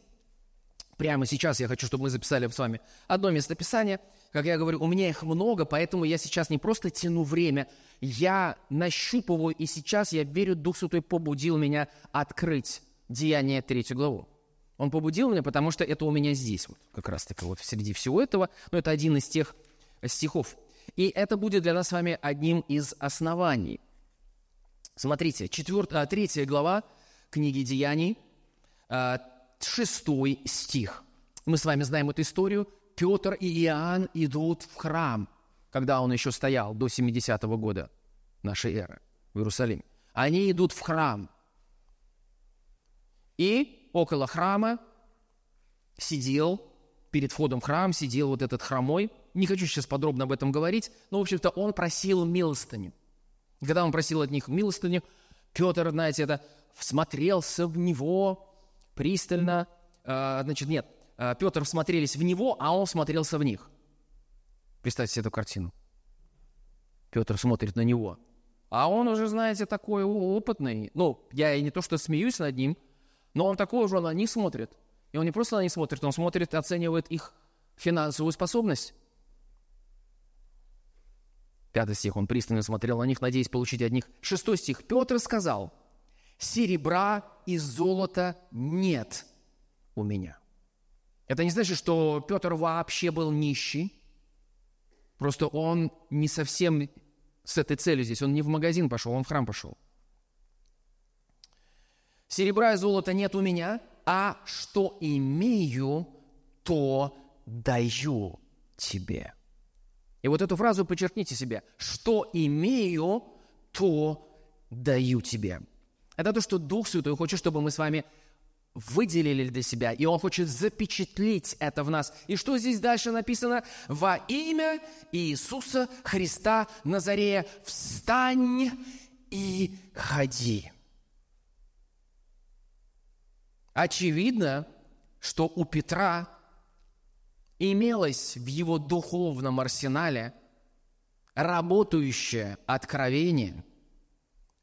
прямо сейчас я хочу, чтобы мы записали с вами одно местописание. Как я говорю, у меня их много, поэтому я сейчас не просто тяну время, я нащупываю, и сейчас я верю, Дух Святой побудил меня открыть Деяние 3 главу. Он побудил меня, потому что это у меня здесь, вот как раз-таки вот среди всего этого. Но это один из тех стихов. И это будет для нас с вами одним из оснований. Смотрите, 4, 3 а, глава книги Деяний, 6 а, стих. Мы с вами знаем эту историю. Петр и Иоанн идут в храм, когда он еще стоял до 70-го года нашей эры в Иерусалиме. Они идут в храм. И около храма сидел, перед входом в храм сидел вот этот хромой. Не хочу сейчас подробно об этом говорить, но, в общем-то, он просил милостыню. Когда он просил от них милостыню, Петр, знаете, это всмотрелся в него пристально. А, значит, нет, а, Петр всмотрелись в него, а он смотрелся в них. Представьте себе эту картину. Петр смотрит на него. А он уже, знаете, такой опытный. Ну, я и не то, что смеюсь над ним, но он такой уже на них смотрит. И он не просто на них смотрит, он смотрит оценивает их финансовую способность. Пятый стих, он пристально смотрел на них, надеясь получить от них. Шестой стих, Петр сказал, серебра и золота нет у меня. Это не значит, что Петр вообще был нищий. Просто он не совсем с этой целью здесь. Он не в магазин пошел, он в храм пошел. Серебра и золота нет у меня, а что имею, то даю тебе. И вот эту фразу подчеркните себе. Что имею, то даю тебе. Это то, что Дух Святой хочет, чтобы мы с вами выделили для себя, и Он хочет запечатлеть это в нас. И что здесь дальше написано? «Во имя Иисуса Христа Назарея встань и ходи». Очевидно, что у Петра имелось в его духовном арсенале работающее откровение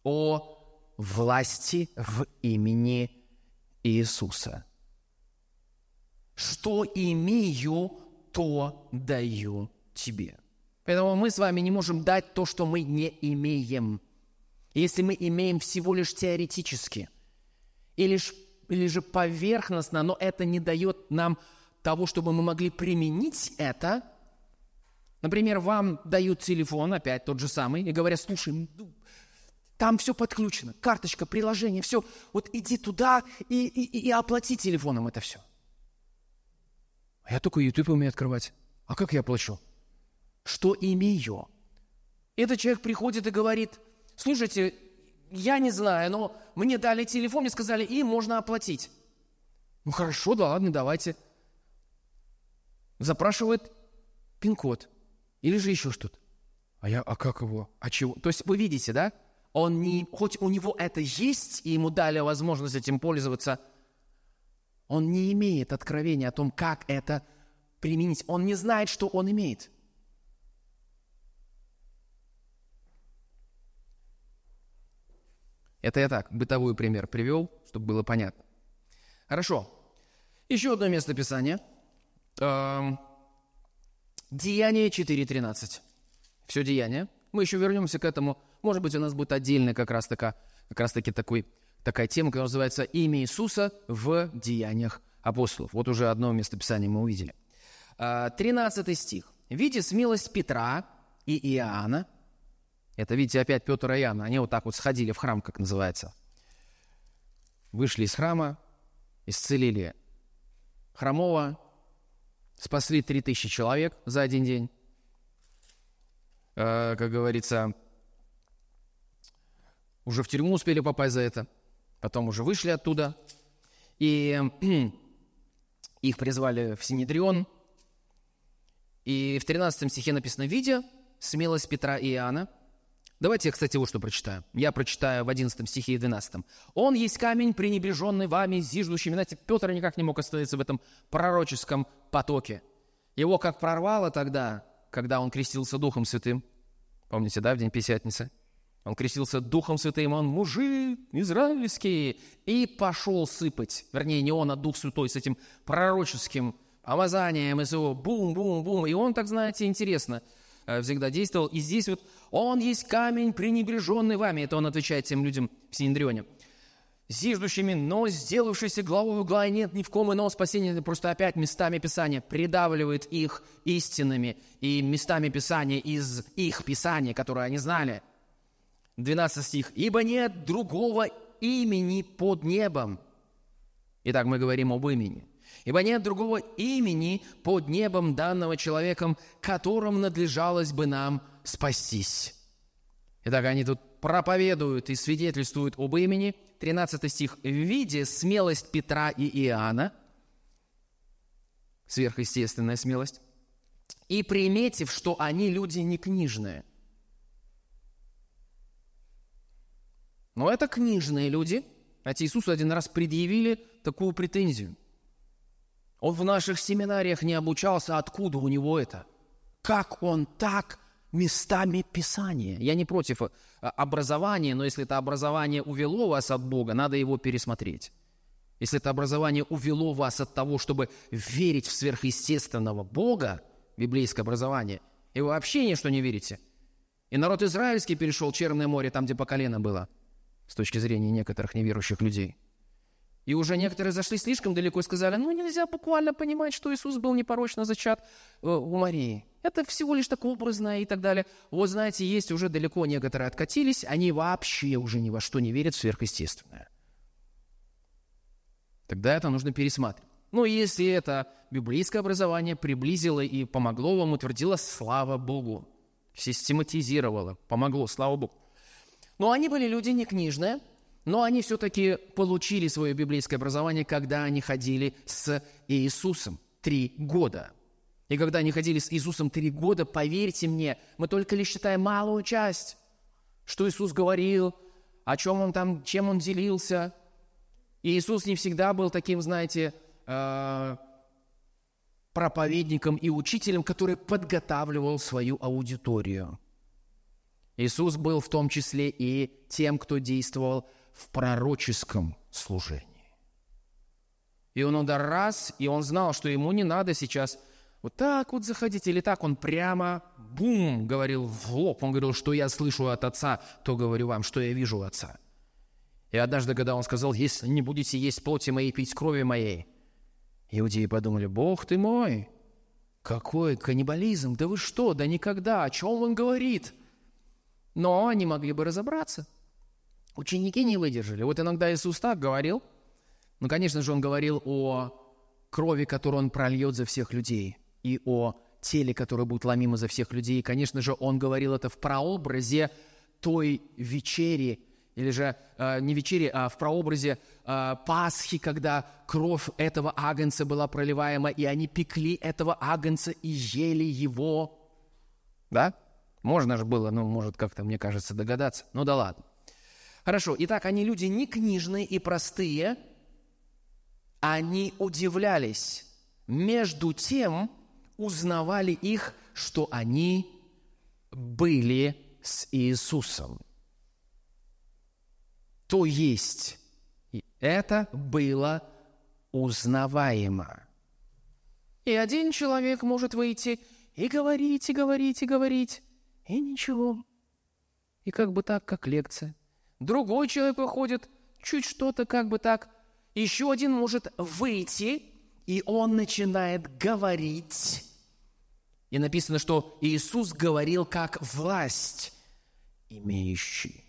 о власти в имени Иисуса. Что имею, то даю тебе. Поэтому мы с вами не можем дать то, что мы не имеем. Если мы имеем всего лишь теоретически, или, или же поверхностно, но это не дает нам того, чтобы мы могли применить это. Например, вам дают телефон, опять тот же самый, и говорят, слушай, там все подключено, карточка, приложение, все. Вот иди туда и, и, и оплати телефоном это все. А я только YouTube умею открывать. А как я оплачу? Что имею? Этот человек приходит и говорит, слушайте, я не знаю, но мне дали телефон, мне сказали, и можно оплатить. Ну хорошо, да ладно, давайте. Запрашивает пин-код или же еще что-то. А я, а как его? А чего? То есть вы видите, да? Он не, хоть у него это есть, и ему дали возможность этим пользоваться, он не имеет откровения о том, как это применить. Он не знает, что он имеет. Это я так, бытовой пример привел, чтобы было понятно. Хорошо. Еще одно место Писания. Деяние 4.13. Все деяние. Мы еще вернемся к этому может быть, у нас будет отдельная как раз, таки, как раз таки такой, такая тема, которая называется «Имя Иисуса в деяниях апостолов». Вот уже одно местописание мы увидели. 13 а, стих. «Видя смелость Петра и Иоанна», это, видите, опять Петр и Иоанн, они вот так вот сходили в храм, как называется. Вышли из храма, исцелили хромого, спасли 3000 человек за один день. А, как говорится, уже в тюрьму успели попасть за это, потом уже вышли оттуда. И Их призвали в Синедрион. И в 13 стихе написано «Видя смелость Петра и Иоанна». Давайте я, кстати, вот что прочитаю. Я прочитаю в 11 стихе и 12. «Он есть камень, пренебреженный вами, зиждущий». Знаете, Петр никак не мог остановиться в этом пророческом потоке. Его как прорвало тогда, когда он крестился Духом Святым. Помните, да, в день Пятидесятницы? Он крестился Духом Святым, он мужик израильский, и пошел сыпать. Вернее, не он, а Дух Святой с этим пророческим помазанием из его бум-бум-бум. И он, так знаете, интересно э, всегда действовал. И здесь вот он есть камень, пренебреженный вами. Это он отвечает тем людям в Синедрионе. Зиждущими, но сделавшийся главой угла, нет ни в ком иного спасения, просто опять местами Писания придавливает их истинами и местами Писания из их Писания, которые они знали – 12 стих. «Ибо нет другого имени под небом». Итак, мы говорим об имени. «Ибо нет другого имени под небом данного человеком, которым надлежалось бы нам спастись». Итак, они тут проповедуют и свидетельствуют об имени. 13 стих. «В виде смелость Петра и Иоанна», сверхъестественная смелость, «и приметив, что они люди не книжные». Но это книжные люди. Знаете, Иисусу один раз предъявили такую претензию. Он в наших семинариях не обучался, откуда у него это? Как он так местами Писания? Я не против э, образования, но если это образование увело вас от Бога, надо его пересмотреть. Если это образование увело вас от того, чтобы верить в сверхъестественного Бога, библейское образование, и вы вообще ни что не верите, и народ израильский перешел Черное море, там, где по колено было – с точки зрения некоторых неверующих людей. И уже некоторые зашли слишком далеко и сказали, ну нельзя буквально понимать, что Иисус был непорочно зачат э, у Марии. Это всего лишь так образно и так далее. Вот знаете, есть уже далеко некоторые откатились, они вообще уже ни во что не верят в сверхъестественное. Тогда это нужно пересматривать. Ну, если это библейское образование приблизило и помогло вам, утвердило, слава Богу. Систематизировало, помогло, слава Богу. Но они были люди не книжные, но они все-таки получили свое библейское образование, когда они ходили с Иисусом три года. И когда они ходили с Иисусом три года, поверьте мне, мы только лишь считаем малую часть, что Иисус говорил, о чем он там, чем он делился. И Иисус не всегда был таким, знаете, э, проповедником и учителем, который подготавливал свою аудиторию. Иисус был в том числе и тем, кто действовал в пророческом служении. И он удар раз, и он знал, что ему не надо сейчас вот так вот заходить или так. Он прямо, бум, говорил в лоб. Он говорил, что я слышу от Отца, то говорю вам, что я вижу Отца. И однажды, когда он сказал, если не будете есть плоти моей, пить крови моей, иудеи подумали, Бог ты мой, какой каннибализм, да вы что, да никогда, о чем он говорит – но они могли бы разобраться. Ученики не выдержали. Вот иногда Иисус так говорил. Ну, конечно же, Он говорил о крови, которую Он прольет за всех людей, и о теле, которое будет ломимо за всех людей. И, конечно же, Он говорил это в прообразе той вечери, или же э, не вечери, а в прообразе э, Пасхи, когда кровь этого агнца была проливаема, и они пекли этого агнца и ели его. Да? Можно же было, ну, может, как-то, мне кажется, догадаться. Ну да ладно. Хорошо, итак, они люди не книжные и простые. Они удивлялись. Между тем узнавали их, что они были с Иисусом. То есть это было узнаваемо. И один человек может выйти и говорить, и говорить, и говорить. И ничего. И как бы так, как лекция. Другой человек выходит, чуть что-то как бы так. Еще один может выйти, и он начинает говорить. И написано, что Иисус говорил как власть имеющий.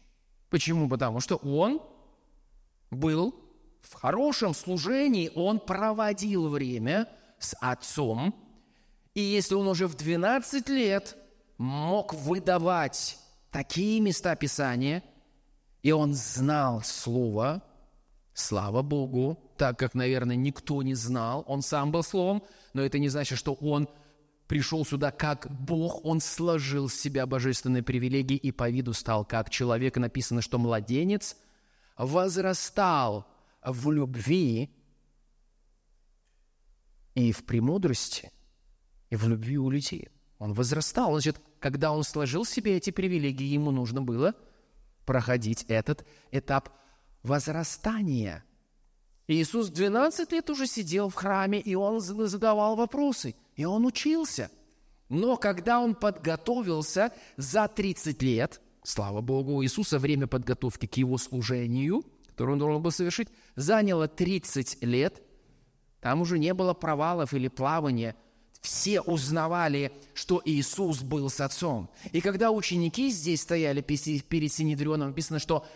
Почему? Потому что он был в хорошем служении, он проводил время с Отцом. И если он уже в 12 лет мог выдавать такие места Писания, и он знал Слово, слава Богу, так как, наверное, никто не знал. Он сам был Словом, но это не значит, что он пришел сюда как Бог, он сложил с себя божественные привилегии и по виду стал как человек. Написано, что младенец возрастал в любви и в премудрости, и в любви у людей. Он возрастал. Значит, когда он сложил себе эти привилегии, ему нужно было проходить этот этап возрастания. Иисус 12 лет уже сидел в храме, и он задавал вопросы, и он учился. Но когда он подготовился за 30 лет, слава Богу, у Иисуса время подготовки к его служению, которое он должен был совершить, заняло 30 лет, там уже не было провалов или плавания – все узнавали, что Иисус был с Отцом. И когда ученики здесь стояли перед Синедрионом, написано, что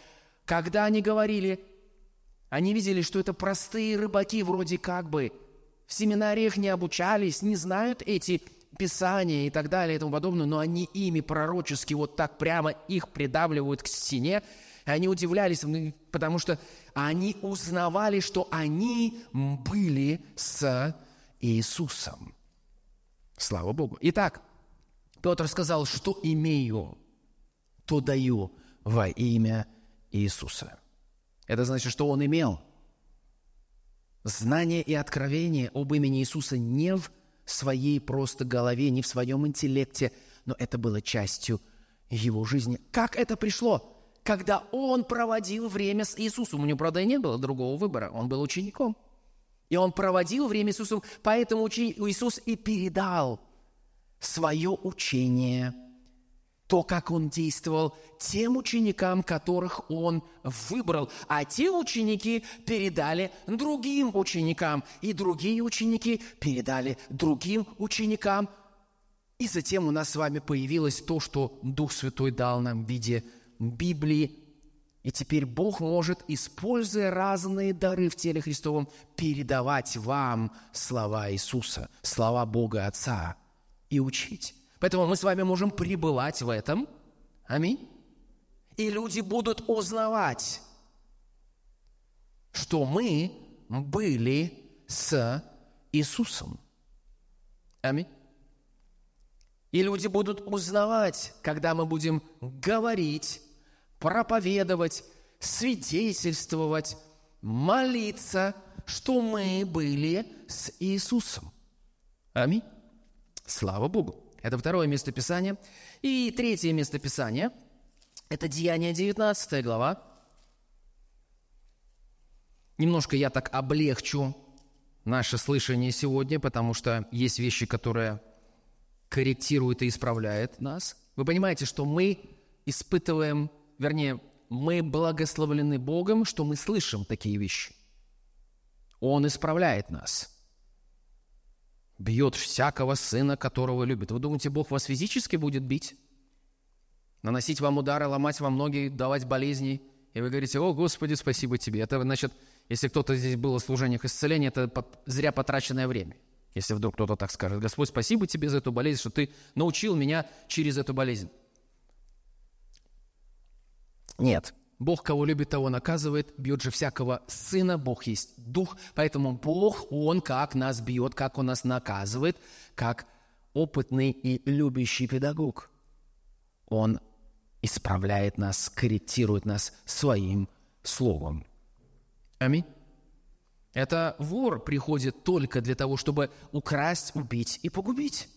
когда они говорили, они видели, что это простые рыбаки, вроде как бы в семинариях не обучались, не знают эти Писания и так далее и тому подобное, но они ими пророчески вот так прямо их придавливают к стене, и они удивлялись, потому что они узнавали, что они были с Иисусом. Слава Богу. Итак, Петр сказал, что имею, то даю во имя Иисуса. Это значит, что он имел знание и откровение об имени Иисуса не в своей просто голове, не в своем интеллекте, но это было частью его жизни. Как это пришло? Когда он проводил время с Иисусом. У него, правда, и не было другого выбора. Он был учеником – и он проводил время с Иисусом, поэтому Иисус и передал свое учение, то, как он действовал тем ученикам, которых он выбрал. А те ученики передали другим ученикам, и другие ученики передали другим ученикам. И затем у нас с вами появилось то, что Дух Святой дал нам в виде Библии, и теперь Бог может, используя разные дары в теле Христовом, передавать вам слова Иисуса, слова Бога Отца и учить. Поэтому мы с вами можем пребывать в этом. Аминь. И люди будут узнавать, что мы были с Иисусом. Аминь. И люди будут узнавать, когда мы будем говорить проповедовать, свидетельствовать, молиться, что мы были с Иисусом. Аминь. Слава Богу. Это второе местописание. И третье местописание – это Деяние 19 глава. Немножко я так облегчу наше слышание сегодня, потому что есть вещи, которые корректируют и исправляют нас. Вы понимаете, что мы испытываем вернее, мы благословлены Богом, что мы слышим такие вещи. Он исправляет нас. Бьет всякого сына, которого любит. Вы думаете, Бог вас физически будет бить? Наносить вам удары, ломать вам ноги, давать болезни? И вы говорите, о, Господи, спасибо тебе. Это значит, если кто-то здесь был в служениях исцеления, это зря потраченное время. Если вдруг кто-то так скажет, Господь, спасибо тебе за эту болезнь, что ты научил меня через эту болезнь. Нет. Бог, кого любит, того наказывает, бьет же всякого сына, Бог есть дух, поэтому Бог, Он как нас бьет, как Он нас наказывает, как опытный и любящий педагог. Он исправляет нас, корректирует нас своим словом. Аминь. Это вор приходит только для того, чтобы украсть, убить и погубить.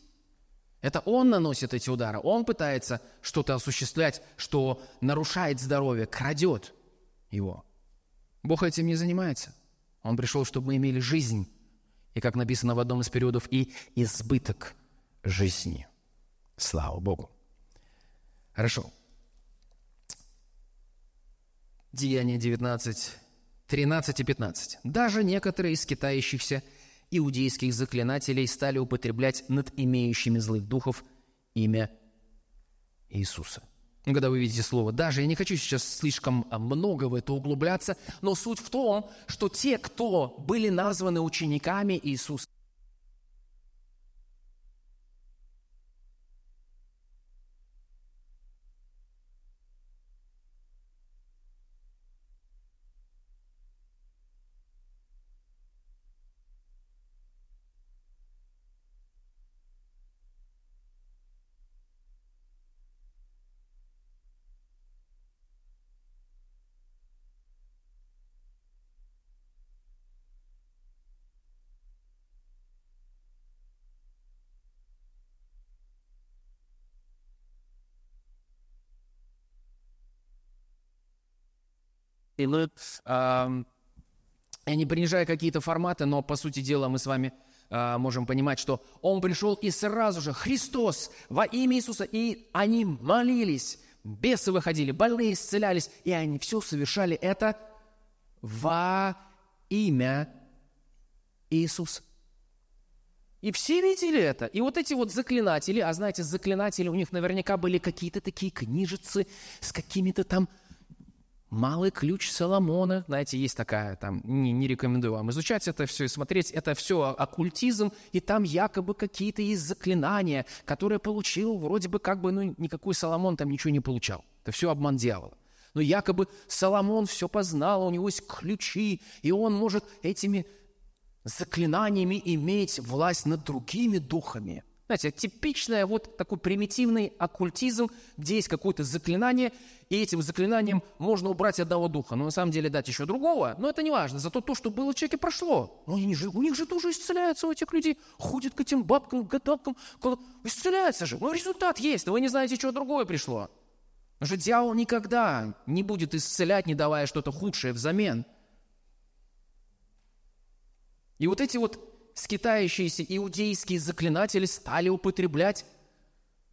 Это он наносит эти удары, он пытается что-то осуществлять, что нарушает здоровье, крадет его. Бог этим не занимается. Он пришел, чтобы мы имели жизнь, и, как написано в одном из периодов, и избыток жизни. Слава Богу. Хорошо. Деяние 19, 13 и 15. «Даже некоторые из китающихся – иудейских заклинателей стали употреблять над имеющими злых духов имя Иисуса. Когда вы видите слово «даже», я не хочу сейчас слишком много в это углубляться, но суть в том, что те, кто были названы учениками Иисуса, И э, я не принижаю какие-то форматы, но, по сути дела, мы с вами э, можем понимать, что Он пришел и сразу же Христос во имя Иисуса, и они молились, бесы выходили, больные исцелялись, и они все совершали это во имя Иисуса. И все видели это. И вот эти вот заклинатели, а знаете, заклинатели, у них наверняка были какие-то такие книжицы с какими-то там Малый ключ Соломона, знаете, есть такая, там, не, не рекомендую вам изучать это все и смотреть, это все оккультизм, и там якобы какие-то есть заклинания, которые получил вроде бы как бы, ну, никакой Соломон там ничего не получал. Это все обман дьявола. Но якобы Соломон все познал, у него есть ключи, и он может этими заклинаниями иметь власть над другими духами – знаете, типичный вот такой примитивный оккультизм, где есть какое-то заклинание, и этим заклинанием можно убрать одного духа. Но на самом деле дать еще другого, но это не важно. Зато то, что было в человеке, прошло. Но они же, у них же тоже исцеляются у этих людей. Ходят к этим бабкам, гадалкам. Исцеляются же. Ну, результат есть, но вы не знаете, что другое пришло. Потому что дьявол никогда не будет исцелять, не давая что-то худшее взамен. И вот эти вот скитающиеся иудейские заклинатели стали употреблять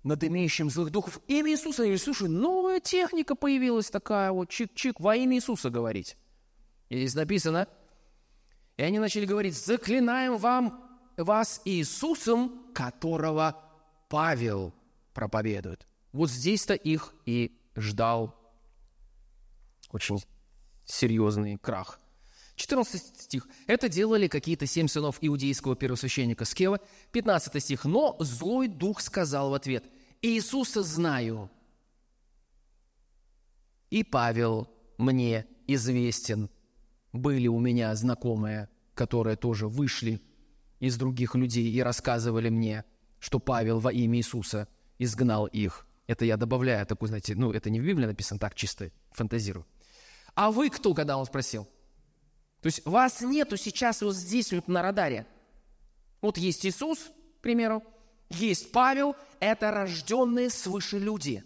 над имеющим злых духов имя Иисуса. И слушай, новая техника появилась такая вот, чик-чик, во имя Иисуса говорить. И здесь написано, и они начали говорить, заклинаем вам вас Иисусом, которого Павел проповедует. Вот здесь-то их и ждал очень серьезный крах. 14 стих. Это делали какие-то семь сынов иудейского первосвященника Скева. 15 стих. Но злой дух сказал в ответ, Иисуса знаю. И Павел мне известен. Были у меня знакомые, которые тоже вышли из других людей и рассказывали мне, что Павел во имя Иисуса изгнал их. Это я добавляю такой, знаете, ну, это не в Библии написано, так чисто фантазирую. А вы кто, когда он спросил? То есть вас нету сейчас вот здесь вот на радаре. Вот есть Иисус, к примеру, есть Павел, это рожденные свыше люди.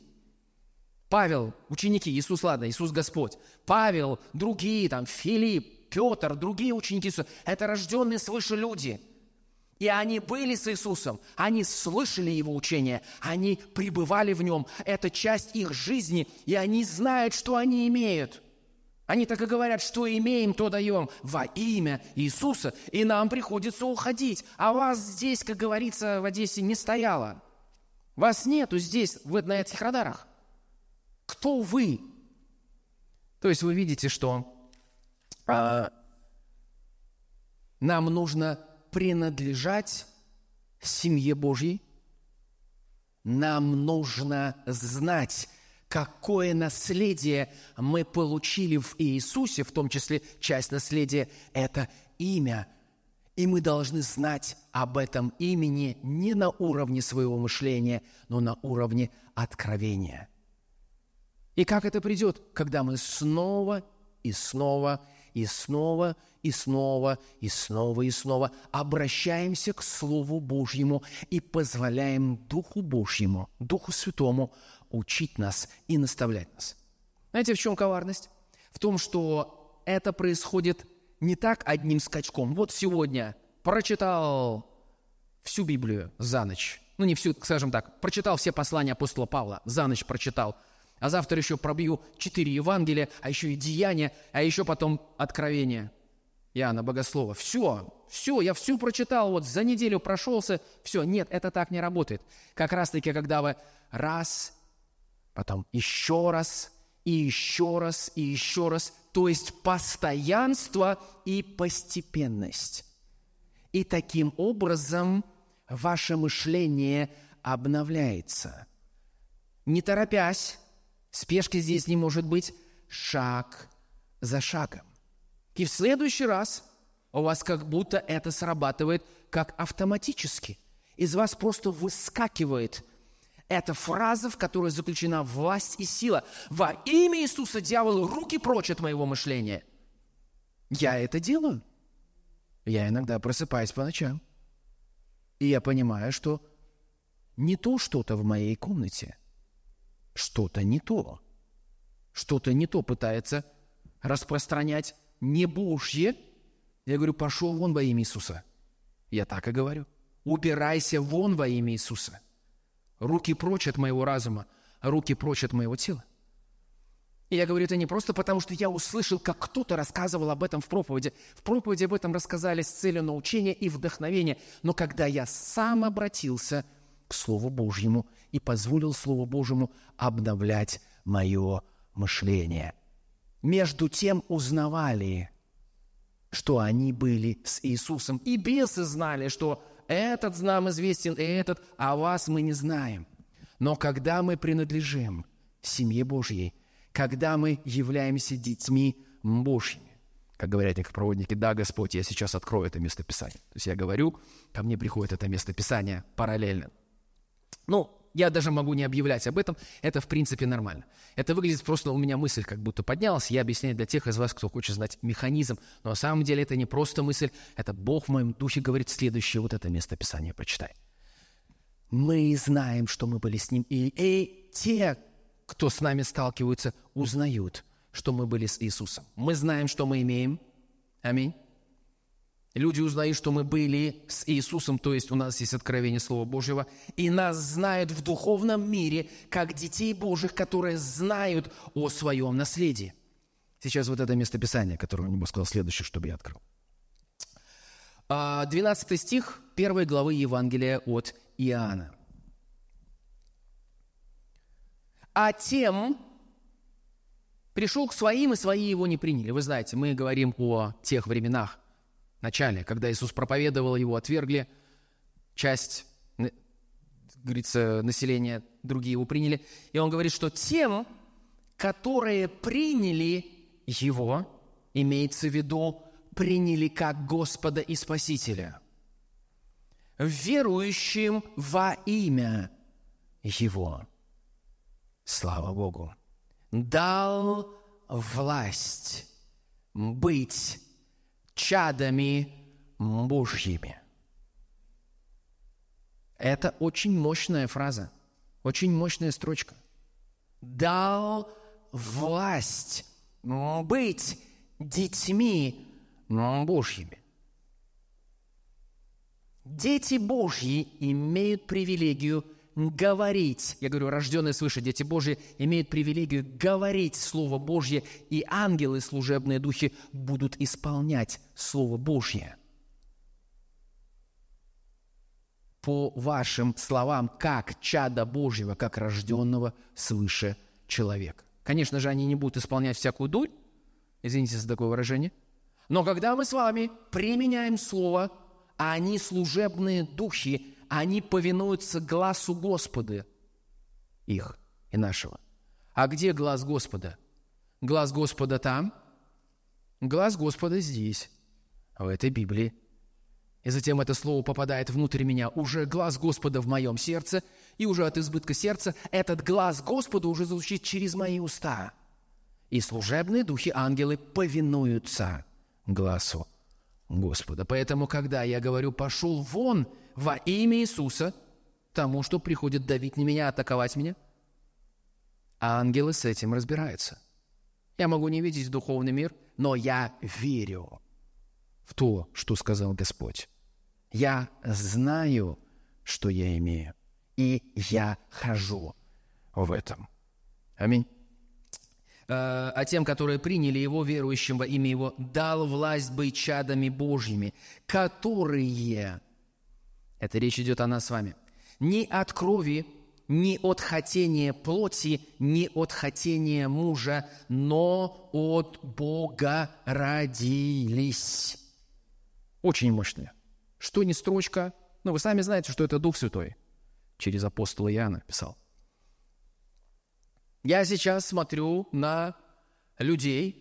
Павел, ученики, Иисус, ладно, Иисус Господь. Павел, другие, там, Филипп, Петр, другие ученики Иисуса, это рожденные свыше люди. И они были с Иисусом, они слышали Его учение, они пребывали в Нем. Это часть их жизни, и они знают, что они имеют – они так и говорят, что имеем, то даем во имя Иисуса, и нам приходится уходить. А вас здесь, как говорится, в Одессе не стояло. Вас нету здесь, в, на этих радарах. Кто вы? То есть вы видите, что а, нам нужно принадлежать семье Божьей, нам нужно знать какое наследие мы получили в Иисусе, в том числе часть наследия – это имя. И мы должны знать об этом имени не на уровне своего мышления, но на уровне откровения. И как это придет? Когда мы снова и снова и снова и снова и снова и снова обращаемся к Слову Божьему и позволяем Духу Божьему, Духу Святому учить нас и наставлять нас. Знаете, в чем коварность? В том, что это происходит не так одним скачком. Вот сегодня прочитал всю Библию за ночь. Ну, не всю, скажем так, прочитал все послания апостола Павла, за ночь прочитал. А завтра еще пробью четыре Евангелия, а еще и Деяния, а еще потом Откровение Иоанна Богослова. Все, все, я всю прочитал, вот за неделю прошелся, все. Нет, это так не работает. Как раз-таки, когда вы раз потом еще раз, и еще раз, и еще раз. То есть постоянство и постепенность. И таким образом ваше мышление обновляется. Не торопясь, спешки здесь не может быть, шаг за шагом. И в следующий раз у вас как будто это срабатывает как автоматически. Из вас просто выскакивает – это фраза, в которой заключена власть и сила. Во имя Иисуса, дьявол, руки прочь от моего мышления. Я это делаю. Я иногда просыпаюсь по ночам. И я понимаю, что не то что-то в моей комнате. Что-то не то. Что-то не то пытается распространять не Божье, я говорю, пошел вон во имя Иисуса. Я так и говорю. Убирайся вон во имя Иисуса. Руки прочь от моего разума, руки прочь от моего тела. И я говорю это не просто потому, что я услышал, как кто-то рассказывал об этом в проповеди. В проповеди об этом рассказали с целью научения и вдохновения. Но когда я сам обратился к Слову Божьему и позволил Слову Божьему обновлять мое мышление. Между тем узнавали, что они были с Иисусом. И бесы знали, что этот нам известен, и этот, а вас мы не знаем. Но когда мы принадлежим семье Божьей – когда мы являемся детьми Божьими. Как говорят некоторые проводники, да, Господь, я сейчас открою это местописание. То есть я говорю, ко мне приходит это местописание параллельно. Ну, я даже могу не объявлять об этом, это в принципе нормально. Это выглядит просто, у меня мысль как будто поднялась, я объясняю для тех из вас, кто хочет знать механизм, но на самом деле это не просто мысль, это Бог в моем духе говорит следующее, вот это местописание прочитай. Мы знаем, что мы были с Ним, и, и те, кто с нами сталкиваются, узнают, что мы были с Иисусом. Мы знаем, что мы имеем. Аминь. Люди узнают, что мы были с Иисусом, то есть у нас есть откровение Слова Божьего, и нас знают в духовном мире, как детей Божьих, которые знают о своем наследии. Сейчас вот это местописание, которое он бы сказал следующее, чтобы я открыл. 12 а, стих 1 главы Евангелия от Иоанна. а тем пришел к своим, и свои его не приняли. Вы знаете, мы говорим о тех временах, начале, когда Иисус проповедовал, его отвергли, часть, говорится, населения, другие его приняли. И он говорит, что тем, которые приняли его, имеется в виду, приняли как Господа и Спасителя, верующим во имя Его – слава Богу, дал власть быть чадами Божьими. Это очень мощная фраза, очень мощная строчка. Дал власть быть детьми Божьими. Дети Божьи имеют привилегию говорить, я говорю, рожденные свыше дети Божьи имеют привилегию говорить Слово Божье, и ангелы, служебные духи, будут исполнять Слово Божье. По вашим словам, как чада Божьего, как рожденного свыше человека. Конечно же, они не будут исполнять всякую дурь, извините за такое выражение, но когда мы с вами применяем Слово, а они служебные духи, они повинуются глазу Господа, их и нашего. А где глаз Господа? Глаз Господа там, глаз Господа здесь, в этой Библии. И затем это слово попадает внутрь меня, уже глаз Господа в моем сердце, и уже от избытка сердца этот глаз Господа уже звучит через мои уста. И служебные духи ангелы повинуются глазу Господа. Поэтому, когда я говорю «пошел вон», во имя Иисуса тому, что приходит давить на меня, атаковать меня? А ангелы с этим разбираются. Я могу не видеть духовный мир, но я верю в то, что сказал Господь. Я знаю, что я имею, и я хожу в этом. Аминь. А, а тем, которые приняли Его, верующим во имя Его, дал власть быть чадами Божьими, которые это речь идет о нас с вами. Ни от крови, ни от хотения плоти, ни от хотения мужа, но от Бога родились. Очень мощная. Что не строчка, но вы сами знаете, что это Дух Святой. Через апостола Иоанна писал. Я сейчас смотрю на людей,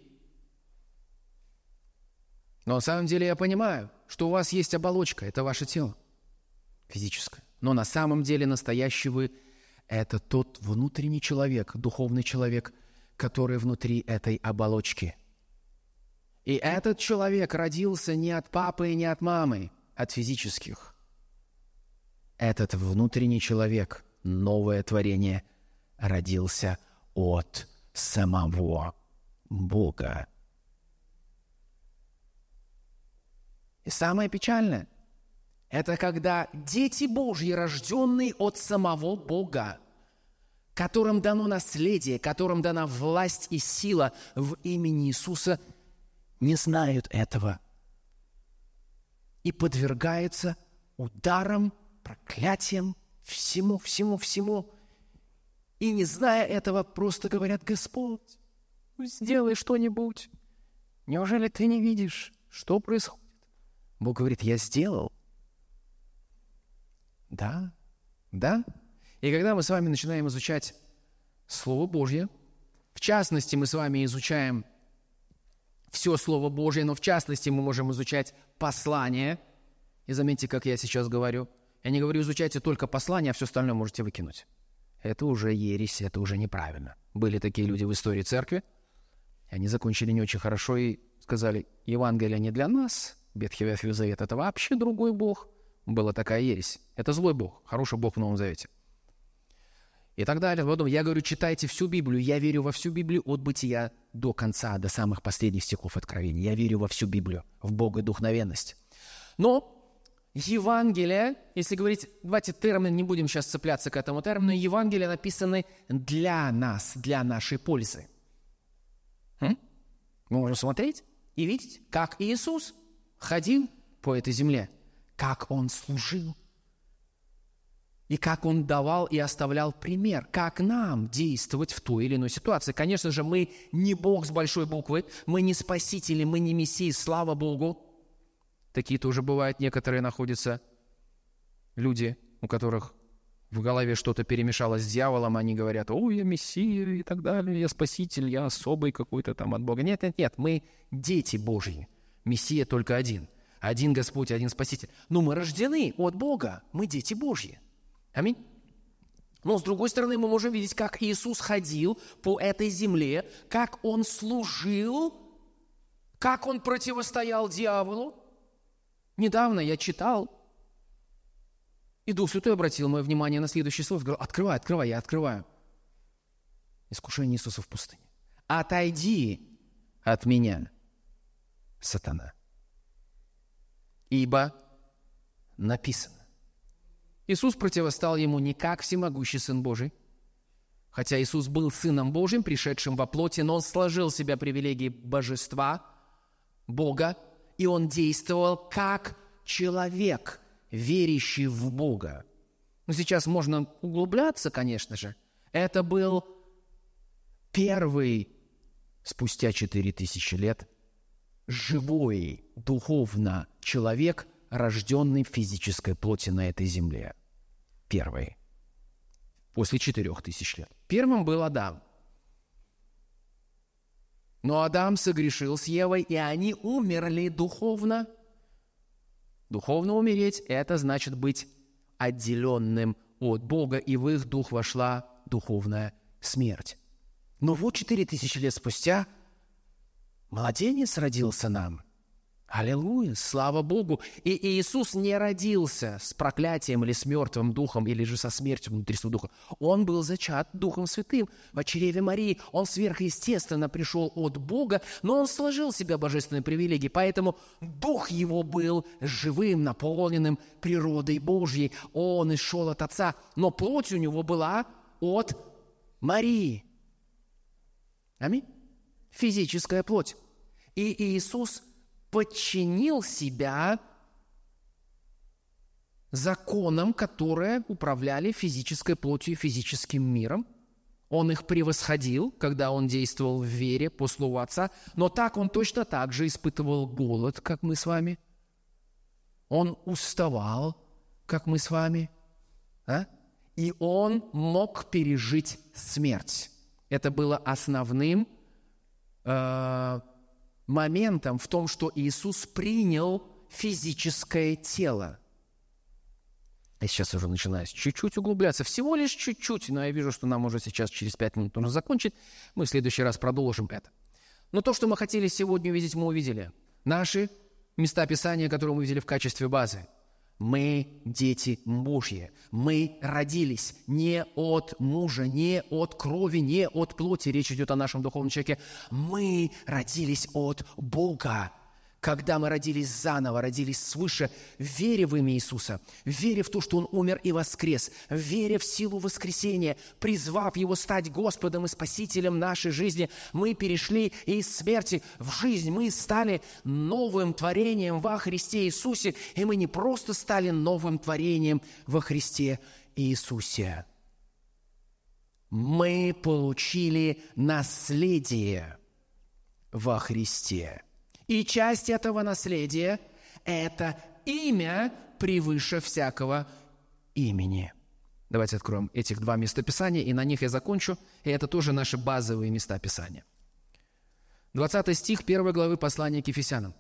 но на самом деле я понимаю, что у вас есть оболочка, это ваше тело физическое. Но на самом деле настоящий вы – это тот внутренний человек, духовный человек, который внутри этой оболочки. И этот человек родился не от папы и не от мамы, от физических. Этот внутренний человек, новое творение, родился от самого Бога. И самое печальное, это когда дети Божьи, рожденные от самого Бога, которым дано наследие, которым дана власть и сила в имени Иисуса, не знают этого и подвергаются ударам, проклятиям, всему, всему, всему. И не зная этого, просто говорят, Господь, сделай что-нибудь. Неужели ты не видишь, что происходит? Бог говорит, я сделал. Да, да. И когда мы с вами начинаем изучать Слово Божье, в частности, мы с вами изучаем все Слово Божье, но в частности мы можем изучать послание. И заметьте, как я сейчас говорю. Я не говорю, изучайте только послание, а все остальное можете выкинуть. Это уже ересь, это уже неправильно. Были такие люди в истории церкви, и они закончили не очень хорошо и сказали, Евангелие не для нас, Ветхий Ветхий Завет – это вообще другой Бог. Была такая ересь. Это злой Бог, хороший Бог в Новом Завете. И так далее. Потом я говорю, читайте всю Библию. Я верю во всю Библию от бытия до конца, до самых последних стихов Откровения. Я верю во всю Библию, в Бога и духновенность. Но Евангелие, если говорить, давайте термин, не будем сейчас цепляться к этому термину, Евангелие написаны для нас, для нашей пользы. М? Мы можем смотреть и видеть, как Иисус ходил по этой земле, как Он служил, и как Он давал и оставлял пример, как нам действовать в той или иной ситуации. Конечно же, мы не Бог с большой буквы, мы не спасители, мы не Мессии, слава Богу, Такие тоже бывают. Некоторые находятся люди, у которых в голове что-то перемешалось с дьяволом, они говорят, о, я мессия и так далее, я спаситель, я особый какой-то там от Бога. Нет, нет, нет, мы дети Божьи. Мессия только один. Один Господь, один Спаситель. Но мы рождены от Бога, мы дети Божьи. Аминь. Но с другой стороны, мы можем видеть, как Иисус ходил по этой земле, как Он служил, как Он противостоял дьяволу, Недавно я читал, и Дух Святой обратил мое внимание на следующее слово. Говорил, открывай, открывай, я открываю. Искушение Иисуса в пустыне. Отойди от меня, сатана. Ибо написано. Иисус противостал ему не как всемогущий Сын Божий, хотя Иисус был Сыном Божьим, пришедшим во плоти, но Он сложил в себя привилегии божества, Бога, и он действовал как человек, верящий в Бога. Ну, сейчас можно углубляться, конечно же. Это был первый, спустя четыре тысячи лет, живой, духовно человек, рожденный в физической плоти на этой земле. Первый. После четырех тысяч лет. Первым был Адам – но Адам согрешил с Евой, и они умерли духовно. Духовно умереть – это значит быть отделенным от Бога, и в их дух вошла духовная смерть. Но вот четыре тысячи лет спустя младенец родился нам – Аллилуйя, слава Богу. И Иисус не родился с проклятием или с мертвым духом, или же со смертью внутри своего духа. Он был зачат Духом Святым в чреве Марии. Он сверхъестественно пришел от Бога, но он сложил в себя божественные привилегии. Поэтому Дух его был живым, наполненным природой Божьей. Он исшел от Отца, но плоть у него была от Марии. Аминь. Физическая плоть. И Иисус – подчинил себя законам, которые управляли физической плотью и физическим миром. Он их превосходил, когда он действовал в вере по слову Отца, но так он точно так же испытывал голод, как мы с вами. Он уставал, как мы с вами. А? И он мог пережить смерть. Это было основным э, моментом в том, что Иисус принял физическое тело. Я сейчас уже начинаю чуть-чуть углубляться, всего лишь чуть-чуть, но я вижу, что нам уже сейчас через пять минут нужно закончить. Мы в следующий раз продолжим это. Но то, что мы хотели сегодня увидеть, мы увидели. Наши места Писания, которые мы видели в качестве базы – мы дети Божьи. Мы родились не от мужа, не от крови, не от плоти. Речь идет о нашем духовном человеке. Мы родились от Бога, когда мы родились заново, родились свыше, вере в имя Иисуса, вере в то, что Он умер и воскрес, вере в силу воскресения, призвав Его стать Господом и Спасителем нашей жизни, мы перешли из смерти в жизнь, мы стали новым творением во Христе Иисусе, и мы не просто стали новым творением во Христе Иисусе. Мы получили наследие во Христе – и часть этого наследия – это имя превыше всякого имени. Давайте откроем этих два места Писания, и на них я закончу. И это тоже наши базовые места Писания. 20 стих 1 главы послания к Ефесянам.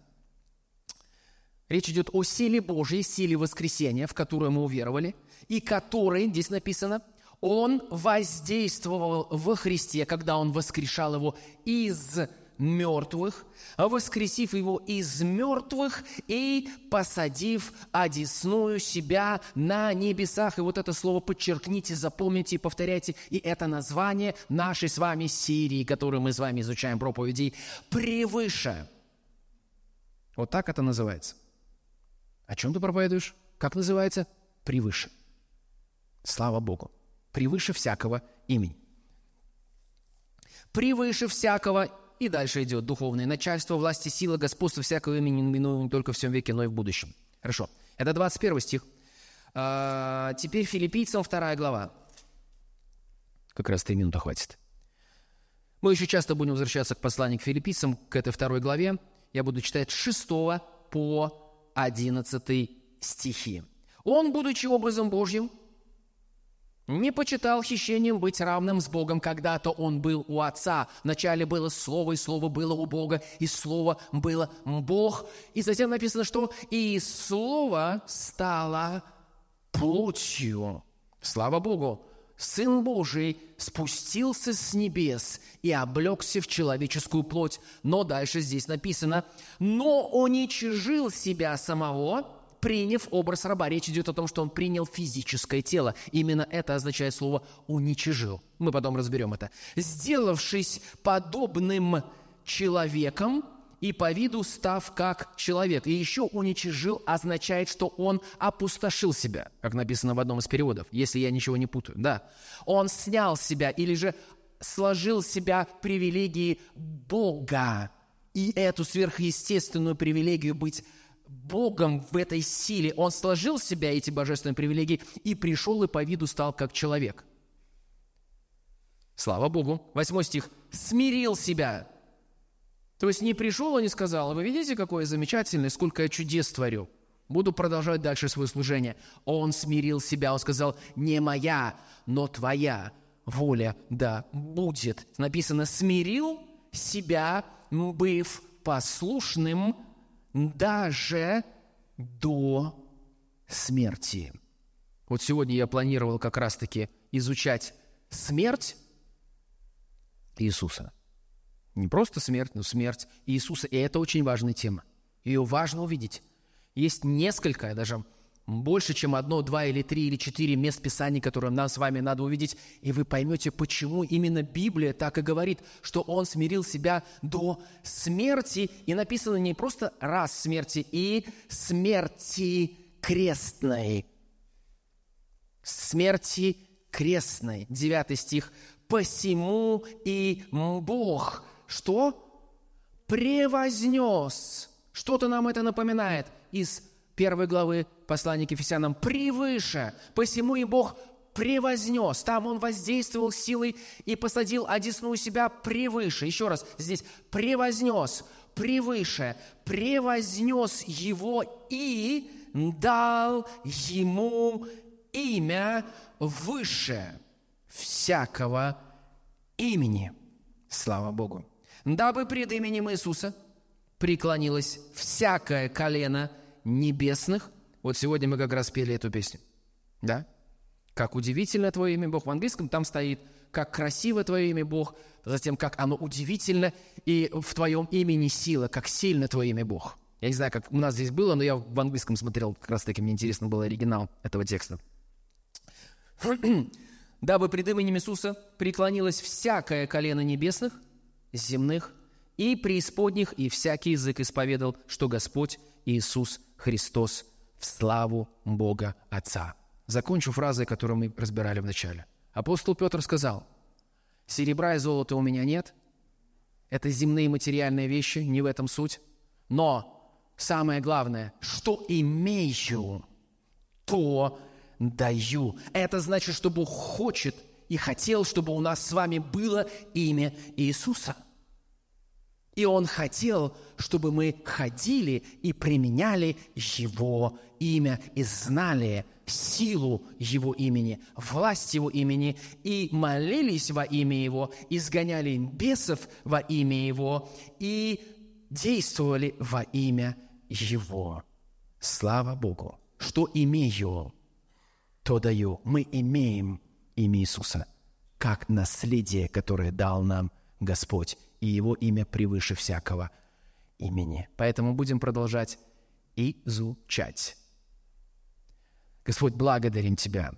Речь идет о силе Божьей, силе воскресения, в которую мы уверовали, и которой, здесь написано, Он воздействовал во Христе, когда Он воскрешал Его из мертвых, воскресив его из мертвых и посадив одесную себя на небесах. И вот это слово подчеркните, запомните и повторяйте. И это название нашей с вами Сирии, которую мы с вами изучаем проповеди, превыше. Вот так это называется. О чем ты проповедуешь? Как называется? Превыше. Слава Богу. Превыше всякого имени. Превыше всякого и дальше идет духовное начальство, власти, сила, господство всякого имени, не только в всем веке, но и в будущем. Хорошо. Это 21 стих. А, теперь филиппийцам вторая глава. Как раз три минуты хватит. Мы еще часто будем возвращаться к посланию к филиппийцам, к этой второй главе. Я буду читать с 6 по 11 стихи. «Он, будучи образом Божьим, не почитал хищением быть равным с Богом. Когда-то он был у Отца. Вначале было Слово, и Слово было у Бога, и Слово было Бог. И затем написано, что «и Слово стало плотью». Слава Богу! Сын Божий спустился с небес и облегся в человеческую плоть. Но дальше здесь написано «но уничижил себя самого, приняв образ раба. Речь идет о том, что он принял физическое тело. Именно это означает слово «уничижил». Мы потом разберем это. «Сделавшись подобным человеком, и по виду став как человек. И еще уничижил означает, что он опустошил себя, как написано в одном из переводов, если я ничего не путаю. Да, он снял себя или же сложил себя привилегии Бога. И эту сверхъестественную привилегию быть Богом в этой силе. Он сложил в себя эти божественные привилегии и пришел и по виду стал как человек. Слава Богу. Восьмой стих. «Смирил себя». То есть не пришел и не сказал, «А вы видите, какое замечательное, сколько я чудес творю. Буду продолжать дальше свое служение. Он смирил себя, он сказал, не моя, но твоя воля да будет. Написано, смирил себя, быв послушным даже до смерти. Вот сегодня я планировал как раз-таки изучать смерть Иисуса. Не просто смерть, но смерть Иисуса. И это очень важная тема. Ее важно увидеть. Есть несколько, даже больше, чем одно, два или три или четыре мест Писаний, которые нам с вами надо увидеть, и вы поймете, почему именно Библия так и говорит, что Он смирил себя до смерти, и написано не просто раз смерти, и смерти крестной. Смерти крестной. Девятый стих. «Посему и Бог». Что? Превознес. Что-то нам это напоминает из первой главы послания к Ефесянам, превыше. Посему и Бог превознес. Там Он воздействовал силой и посадил одесную себя превыше. Еще раз, здесь превознес, превыше, превознес Его и дал Ему имя выше всякого имени. Слава Богу. Дабы пред именем Иисуса преклонилось всякое колено – небесных. Вот сегодня мы как раз пели эту песню. Да? Как удивительно Твое имя, Бог. В английском там стоит, как красиво Твое имя, Бог. Затем, как оно удивительно, и в Твоем имени сила, как сильно Твое имя, Бог. Я не знаю, как у нас здесь было, но я в английском смотрел, как раз таки мне интересно был оригинал этого текста. «Дабы пред именем Иисуса преклонилось всякое колено небесных, земных и преисподних, и всякий язык исповедал, что Господь Иисус Христос в славу Бога Отца». Закончу фразой, которую мы разбирали в начале. Апостол Петр сказал, «Серебра и золота у меня нет, это земные материальные вещи, не в этом суть, но самое главное, что имею, то даю. Это значит, что Бог хочет и хотел, чтобы у нас с вами было имя Иисуса – и Он хотел, чтобы мы ходили и применяли Его имя и знали силу Его имени, власть Его имени, и молились во имя Его, изгоняли бесов во имя Его, и действовали во имя Его. Слава Богу! Что имею, то даю. Мы имеем имя Иисуса, как наследие, которое дал нам Господь и Его имя превыше всякого имени. Поэтому будем продолжать изучать. Господь, благодарим Тебя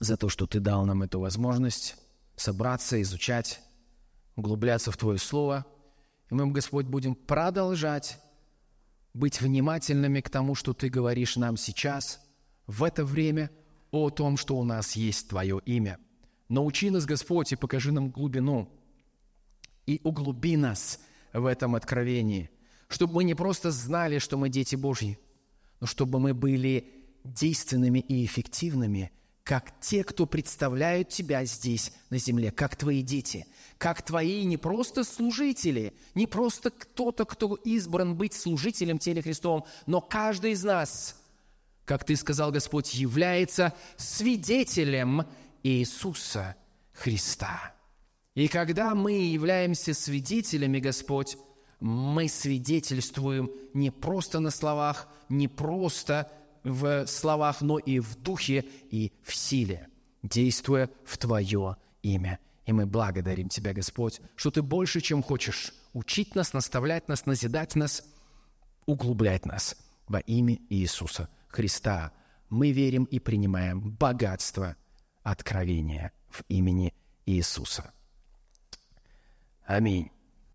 за то, что Ты дал нам эту возможность собраться, изучать, углубляться в Твое Слово. И мы, Господь, будем продолжать быть внимательными к тому, что Ты говоришь нам сейчас, в это время, о том, что у нас есть Твое имя. Научи нас, Господь, и покажи нам глубину – и углуби нас в этом откровении, чтобы мы не просто знали, что мы дети Божьи, но чтобы мы были действенными и эффективными, как те, кто представляют Тебя здесь, на земле, как Твои дети, как Твои не просто служители, не просто кто-то, кто избран быть служителем теле Христовым, но каждый из нас, как Ты сказал, Господь, является свидетелем Иисуса Христа. И когда мы являемся свидетелями, Господь, мы свидетельствуем не просто на словах, не просто в словах, но и в духе и в силе, действуя в Твое имя. И мы благодарим Тебя, Господь, что Ты больше, чем хочешь учить нас, наставлять нас, назидать нас, углублять нас во имя Иисуса Христа. Мы верим и принимаем богатство откровения в имени Иисуса. Аминь.